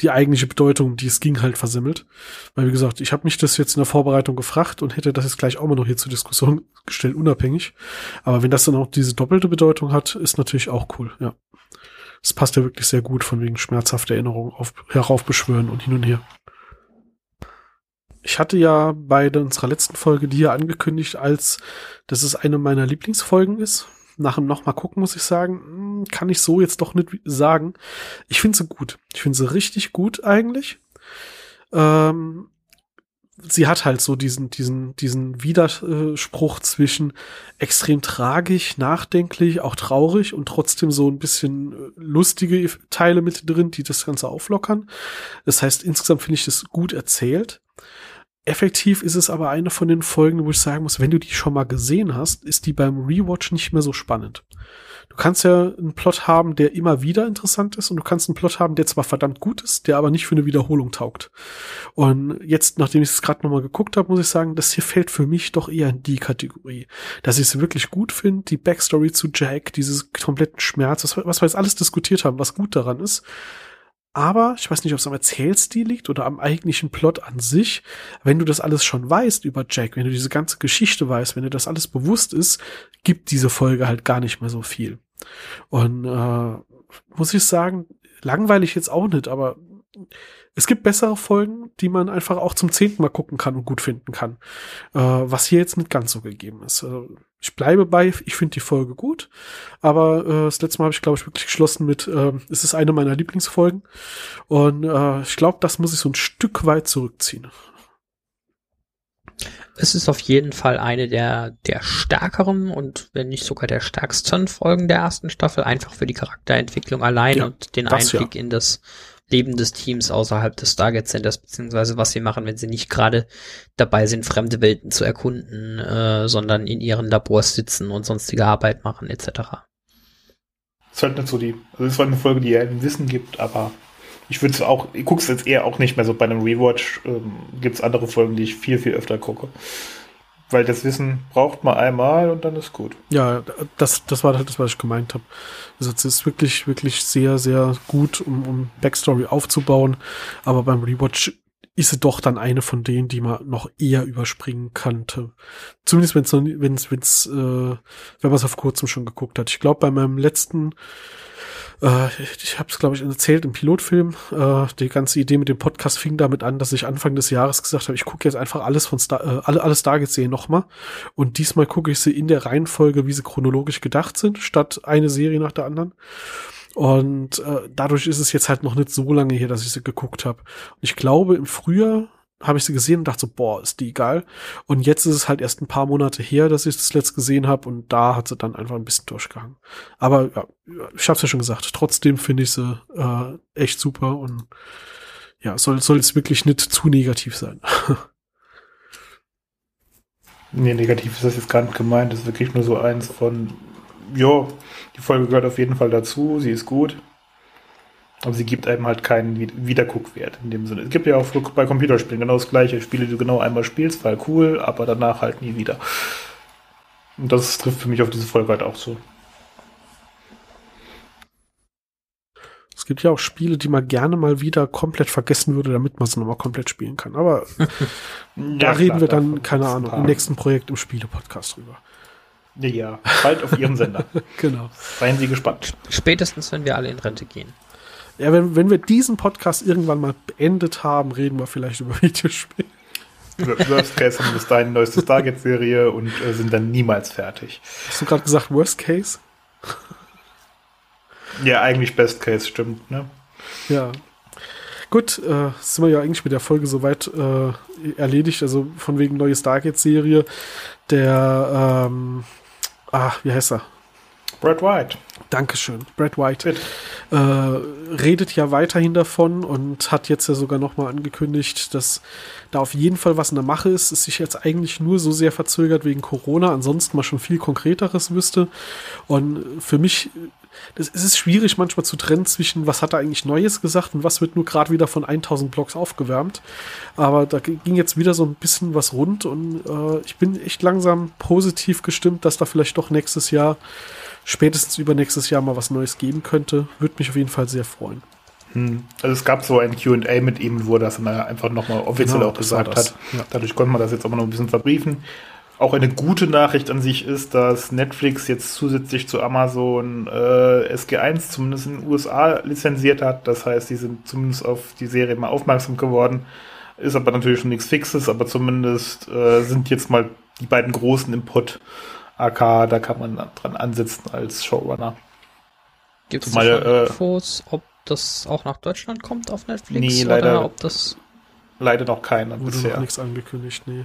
die eigentliche Bedeutung, die es ging, halt versimmelt. Weil, wie gesagt, ich habe mich das jetzt in der Vorbereitung gefragt und hätte das jetzt gleich auch mal noch hier zur Diskussion gestellt, unabhängig. Aber wenn das dann auch diese doppelte Bedeutung hat, ist natürlich auch cool, ja. Das passt ja wirklich sehr gut, von wegen schmerzhafter Erinnerung auf, heraufbeschwören und hin und her. Ich hatte ja bei unserer letzten Folge die hier angekündigt, als dass es eine meiner Lieblingsfolgen ist. Nach dem nochmal gucken muss ich sagen, hm, kann ich so jetzt doch nicht sagen. Ich finde sie gut. Ich finde sie richtig gut eigentlich. Ähm, sie hat halt so diesen, diesen, diesen Widerspruch zwischen extrem tragisch, nachdenklich, auch traurig und trotzdem so ein bisschen äh, lustige Teile mit drin, die das Ganze auflockern. Das heißt, insgesamt finde ich das gut erzählt. Effektiv ist es aber eine von den Folgen, wo ich sagen muss, wenn du die schon mal gesehen hast, ist die beim Rewatch nicht mehr so spannend. Du kannst ja einen Plot haben, der immer wieder interessant ist und du kannst einen Plot haben, der zwar verdammt gut ist, der aber nicht für eine Wiederholung taugt. Und jetzt, nachdem ich es gerade nochmal geguckt habe, muss ich sagen, das hier fällt für mich doch eher in die Kategorie. Dass ich es wirklich gut finde, die Backstory zu Jack, dieses kompletten Schmerz, was, was wir jetzt alles diskutiert haben, was gut daran ist, aber ich weiß nicht, ob es am Erzählstil liegt oder am eigentlichen Plot an sich. Wenn du das alles schon weißt über Jack, wenn du diese ganze Geschichte weißt, wenn dir das alles bewusst ist, gibt diese Folge halt gar nicht mehr so viel. Und äh, muss ich sagen, langweilig jetzt auch nicht, aber es gibt bessere Folgen, die man einfach auch zum zehnten Mal gucken kann und gut finden kann. Äh, was hier jetzt nicht ganz so gegeben ist. Also ich bleibe bei, ich finde die Folge gut, aber äh, das letzte Mal habe ich, glaube ich, wirklich geschlossen mit, äh, es ist eine meiner Lieblingsfolgen. Und äh, ich glaube, das muss ich so ein Stück weit zurückziehen. Es ist auf jeden Fall eine der, der stärkeren und wenn nicht sogar der stärksten Folgen der ersten Staffel, einfach für die Charakterentwicklung allein ja, und den Einblick ja. in das Leben des Teams außerhalb des Stargate Centers, beziehungsweise was sie machen, wenn sie nicht gerade dabei sind, fremde Welten zu erkunden, äh, sondern in ihren Labors sitzen und sonstige Arbeit machen, etc. Das ist nicht so die, also es ist eine Folge, die ja ein Wissen gibt, aber ich würde es auch, ich gucke es jetzt eher auch nicht mehr so bei einem Rewatch, ähm, gibt es andere Folgen, die ich viel, viel öfter gucke. Weil das Wissen braucht man einmal und dann ist gut. Ja, das, das war halt das, was ich gemeint habe. Also es ist wirklich, wirklich sehr, sehr gut, um, um Backstory aufzubauen. Aber beim Rewatch ist sie doch dann eine von denen, die man noch eher überspringen könnte. Zumindest wenn's wenn's, wenn's, äh, wenn man es auf kurzem schon geguckt hat. Ich glaube, bei meinem letzten, äh, ich habe es glaube ich erzählt im Pilotfilm, äh, die ganze Idee mit dem Podcast fing damit an, dass ich Anfang des Jahres gesagt habe, ich gucke jetzt einfach alles von Star, äh, alle, alle Stargate-Serien nochmal. Und diesmal gucke ich sie in der Reihenfolge, wie sie chronologisch gedacht sind, statt eine Serie nach der anderen. Und äh, dadurch ist es jetzt halt noch nicht so lange her, dass ich sie geguckt habe. Ich glaube, im Frühjahr habe ich sie gesehen und dachte so, boah, ist die geil. Und jetzt ist es halt erst ein paar Monate her, dass ich das letzt gesehen habe und da hat sie dann einfach ein bisschen durchgehangen. Aber ja, ich habe es ja schon gesagt, trotzdem finde ich sie äh, echt super und ja, soll soll es wirklich nicht zu negativ sein. nee, negativ ist das jetzt gar nicht gemeint, das ist wirklich nur so eins von, ja, die Folge gehört auf jeden Fall dazu, sie ist gut. Aber sie gibt einem halt keinen Wiederguckwert in dem Sinne. Es gibt ja auch bei Computerspielen genau das gleiche. Spiele, die du genau einmal spielst, war cool, aber danach halt nie wieder. Und das trifft für mich auf diese Folge halt auch so. Es gibt ja auch Spiele, die man gerne mal wieder komplett vergessen würde, damit man sie nochmal komplett spielen kann. Aber ja, da reden klar, wir dann, keine Ahnung, im nächsten Projekt im Spiele-Podcast drüber. Ja, bald auf Ihren Sender. genau. Seien Sie gespannt. Spätestens, wenn wir alle in Rente gehen. Ja, wenn, wenn wir diesen Podcast irgendwann mal beendet haben, reden wir vielleicht über Videospiele. Worst Case haben wir bis dahin neueste Stargate-Serie und äh, sind dann niemals fertig. Hast du gerade gesagt Worst Case? ja, eigentlich Best Case, stimmt, ne? Ja. Gut, äh, sind wir ja eigentlich mit der Folge soweit äh, erledigt. Also von wegen neue Stargate-Serie. Der ähm, ah, wie heißt er? Brad White. Dankeschön. Brad White äh, redet ja weiterhin davon und hat jetzt ja sogar nochmal angekündigt, dass da auf jeden Fall was in der Mache ist. Es sich jetzt eigentlich nur so sehr verzögert wegen Corona, ansonsten mal schon viel Konkreteres wüsste. Und für mich das, es ist schwierig manchmal zu trennen zwischen, was hat er eigentlich Neues gesagt und was wird nur gerade wieder von 1000 Blogs aufgewärmt. Aber da ging jetzt wieder so ein bisschen was rund und äh, ich bin echt langsam positiv gestimmt, dass da vielleicht doch nächstes Jahr, spätestens übernächstes Jahr mal was Neues geben könnte. Würde mich auf jeden Fall sehr freuen. Hm. Also es gab so ein QA mit ihm, wo er das einfach nochmal offiziell genau, auch gesagt hat. Ja. Dadurch konnte man das jetzt aber noch ein bisschen verbriefen auch eine gute Nachricht an sich ist, dass Netflix jetzt zusätzlich zu Amazon äh, SG1 zumindest in den USA lizenziert hat. Das heißt, die sind zumindest auf die Serie mal aufmerksam geworden. Ist aber natürlich schon nichts Fixes, aber zumindest äh, sind jetzt mal die beiden großen Input AK, da kann man dran ansetzen als Showrunner. Gibt es äh, Infos, ob das auch nach Deutschland kommt auf Netflix? Nee, leider, ob das leider noch keiner Wurde bisher. noch nichts angekündigt, nee.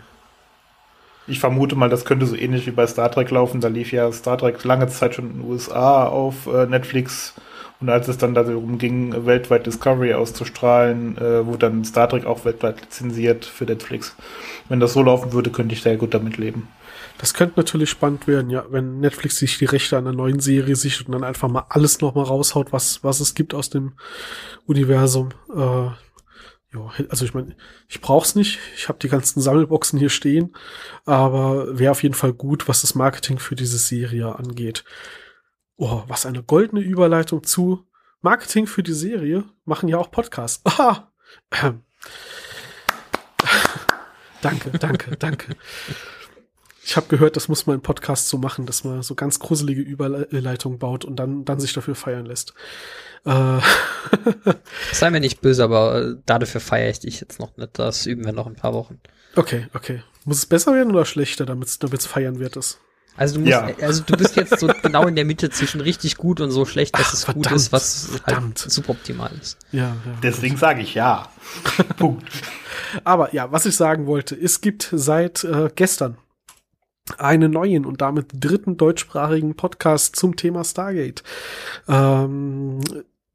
Ich vermute mal, das könnte so ähnlich wie bei Star Trek laufen. Da lief ja Star Trek lange Zeit schon in den USA auf äh, Netflix. Und als es dann darum ging, weltweit Discovery auszustrahlen, äh, wurde dann Star Trek auch weltweit lizenziert für Netflix. Wenn das so laufen würde, könnte ich sehr gut damit leben. Das könnte natürlich spannend werden, ja, wenn Netflix sich die Rechte an einer neuen Serie sichert und dann einfach mal alles nochmal raushaut, was, was es gibt aus dem Universum. Äh, ja, also ich meine, ich brauch's nicht. Ich habe die ganzen Sammelboxen hier stehen, aber wäre auf jeden Fall gut, was das Marketing für diese Serie angeht. Oh, was eine goldene Überleitung zu Marketing für die Serie machen ja auch Podcasts. Aha. danke, danke, danke. Ich habe gehört, das muss man in Podcasts so machen, dass man so ganz gruselige Überleitungen baut und dann, dann sich dafür feiern lässt. Äh Sei mir nicht böse, aber äh, dafür feiere ich dich jetzt noch nicht. Das üben wir noch ein paar Wochen. Okay, okay. Muss es besser werden oder schlechter, damit es feiern wird ist? Also du musst, ja. also du bist jetzt so genau in der Mitte zwischen richtig gut und so schlecht, dass Ach, es verdammt, gut ist, was halt verdammt. halt suboptimal ist. Ja, ja Deswegen sage ich ja. Punkt. Aber ja, was ich sagen wollte, es gibt seit äh, gestern einen neuen und damit dritten deutschsprachigen Podcast zum Thema Stargate. Ähm,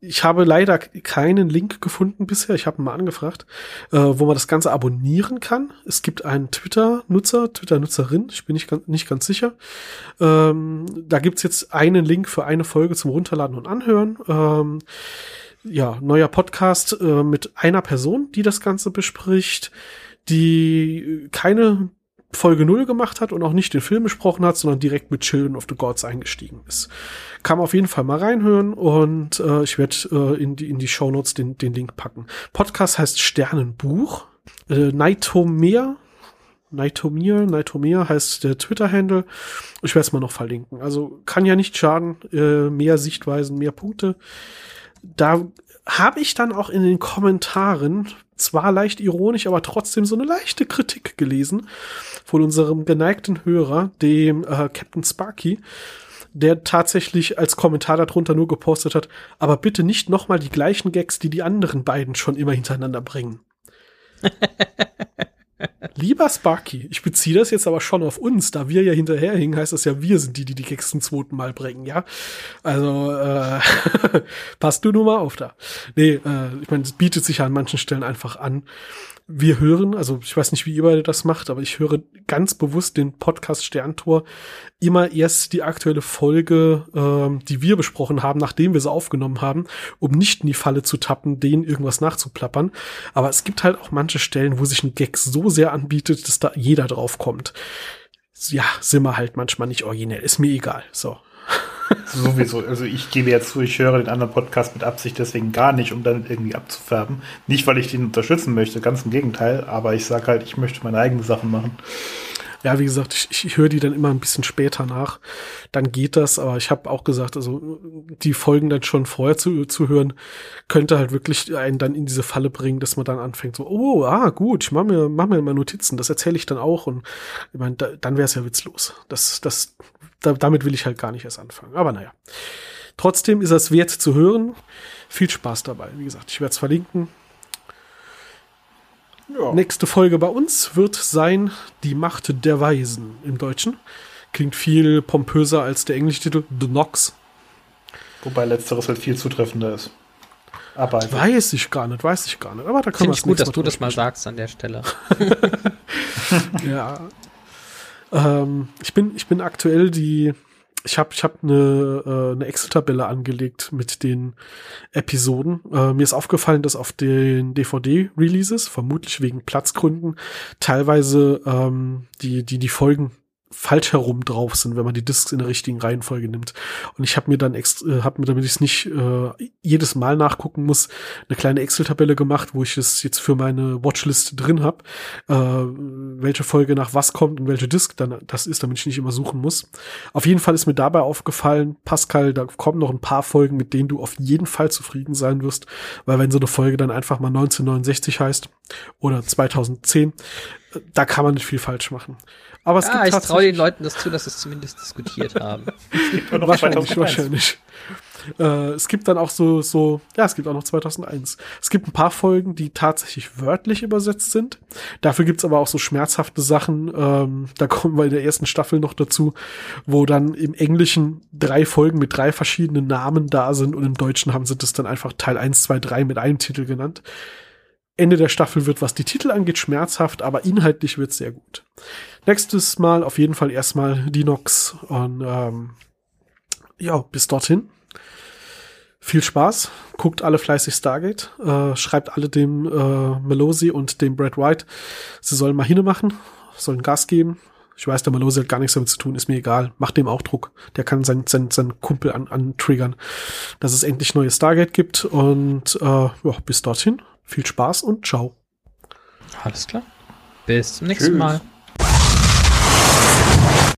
ich habe leider keinen Link gefunden bisher. Ich habe mal angefragt, äh, wo man das Ganze abonnieren kann. Es gibt einen Twitter-Nutzer, Twitter-Nutzerin, ich bin nicht ganz, nicht ganz sicher. Ähm, da gibt's jetzt einen Link für eine Folge zum Runterladen und Anhören. Ähm, ja, neuer Podcast äh, mit einer Person, die das Ganze bespricht, die keine Folge 0 gemacht hat und auch nicht den Film besprochen hat, sondern direkt mit Children of the Gods eingestiegen ist. Kann man auf jeden Fall mal reinhören und äh, ich werde äh, in die, in die Show Notes den, den Link packen. Podcast heißt Sternenbuch. Äh, Nightomir, Nightomir, Nightomir heißt der Twitter-Handle. Ich werde es mal noch verlinken. Also kann ja nicht schaden. Äh, mehr Sichtweisen, mehr Punkte. Da habe ich dann auch in den Kommentaren zwar leicht ironisch, aber trotzdem so eine leichte Kritik gelesen von unserem geneigten Hörer, dem äh, Captain Sparky, der tatsächlich als Kommentar darunter nur gepostet hat, aber bitte nicht nochmal die gleichen Gags, die die anderen beiden schon immer hintereinander bringen. Lieber Sparky, ich beziehe das jetzt aber schon auf uns, da wir ja hinterherhingen, heißt das ja, wir sind die, die die Gags zum zweiten Mal bringen, ja? Also, äh, passt du nur mal auf da. Nee, äh, ich meine, es bietet sich ja an manchen Stellen einfach an, wir hören, also ich weiß nicht, wie ihr beide das macht, aber ich höre ganz bewusst den Podcast Sterntor immer erst die aktuelle Folge, ähm, die wir besprochen haben, nachdem wir sie aufgenommen haben, um nicht in die Falle zu tappen, denen irgendwas nachzuplappern. Aber es gibt halt auch manche Stellen, wo sich ein Gag so sehr anbietet, dass da jeder drauf kommt. Ja, sind wir halt manchmal nicht originell, ist mir egal. So. Sowieso. Also ich gebe jetzt zu, ich höre den anderen Podcast mit Absicht deswegen gar nicht, um dann irgendwie abzufärben. Nicht, weil ich den unterstützen möchte, ganz im Gegenteil, aber ich sage halt, ich möchte meine eigenen Sachen machen. Ja, wie gesagt, ich, ich höre die dann immer ein bisschen später nach. Dann geht das, aber ich habe auch gesagt, also die Folgen dann schon vorher zu, zu hören, könnte halt wirklich einen dann in diese Falle bringen, dass man dann anfängt, so, oh, ah, gut, ich mache mir, mach mir mal Notizen, das erzähle ich dann auch. Und ich meine, da, dann wäre es ja witzlos. Das, das da, damit will ich halt gar nicht erst anfangen. Aber naja. Trotzdem ist es wert zu hören. Viel Spaß dabei. Wie gesagt, ich werde es verlinken. Ja. Nächste Folge bei uns wird sein Die Macht der Weisen im Deutschen. Klingt viel pompöser als der englische Titel The Nox. Wobei letzteres halt viel zutreffender ist. Aber weiß ich gar nicht, weiß ich gar nicht. Aber da kann Finde ich gut, dass du das mal sagst an der Stelle. ja, ähm, ich bin, ich bin aktuell die, ich habe ich hab eine, äh, eine Excel-Tabelle angelegt mit den Episoden. Äh, mir ist aufgefallen, dass auf den DVD-Releases, vermutlich wegen Platzgründen, teilweise ähm, die, die, die Folgen falsch herum drauf sind, wenn man die Discs in der richtigen Reihenfolge nimmt. Und ich habe mir dann äh, habe mir, damit ich es nicht äh, jedes Mal nachgucken muss, eine kleine Excel-Tabelle gemacht, wo ich es jetzt für meine Watchlist drin habe, äh, welche Folge nach was kommt und welche Disc dann das ist, damit ich nicht immer suchen muss. Auf jeden Fall ist mir dabei aufgefallen, Pascal, da kommen noch ein paar Folgen, mit denen du auf jeden Fall zufrieden sein wirst, weil wenn so eine Folge dann einfach mal 1969 heißt oder 2010, äh, da kann man nicht viel falsch machen. Aber es ja, gibt ich traue den Leuten das zu, dass sie es zumindest diskutiert haben. wahrscheinlich, wahrscheinlich. Äh, es gibt dann auch so, so, ja, es gibt auch noch 2001. Es gibt ein paar Folgen, die tatsächlich wörtlich übersetzt sind. Dafür gibt's aber auch so schmerzhafte Sachen. Ähm, da kommen wir in der ersten Staffel noch dazu, wo dann im Englischen drei Folgen mit drei verschiedenen Namen da sind und im Deutschen haben sie das dann einfach Teil 1, 2, 3 mit einem Titel genannt. Ende der Staffel wird, was die Titel angeht, schmerzhaft, aber inhaltlich wird sehr gut. Nächstes Mal auf jeden Fall erstmal die Nox. Und ähm, ja, bis dorthin. Viel Spaß. Guckt alle fleißig Stargate. Äh, schreibt alle dem äh, Melosi und dem Brad White, sie sollen mal hinne machen, sollen Gas geben. Ich weiß, der Melosi hat gar nichts damit zu tun, ist mir egal. Macht dem auch Druck. Der kann seinen sein, sein Kumpel an, an triggern, dass es endlich neue Stargate gibt. Und äh, ja, bis dorthin viel Spaß und ciao. Alles klar. Bis zum nächsten Tschüss. Mal.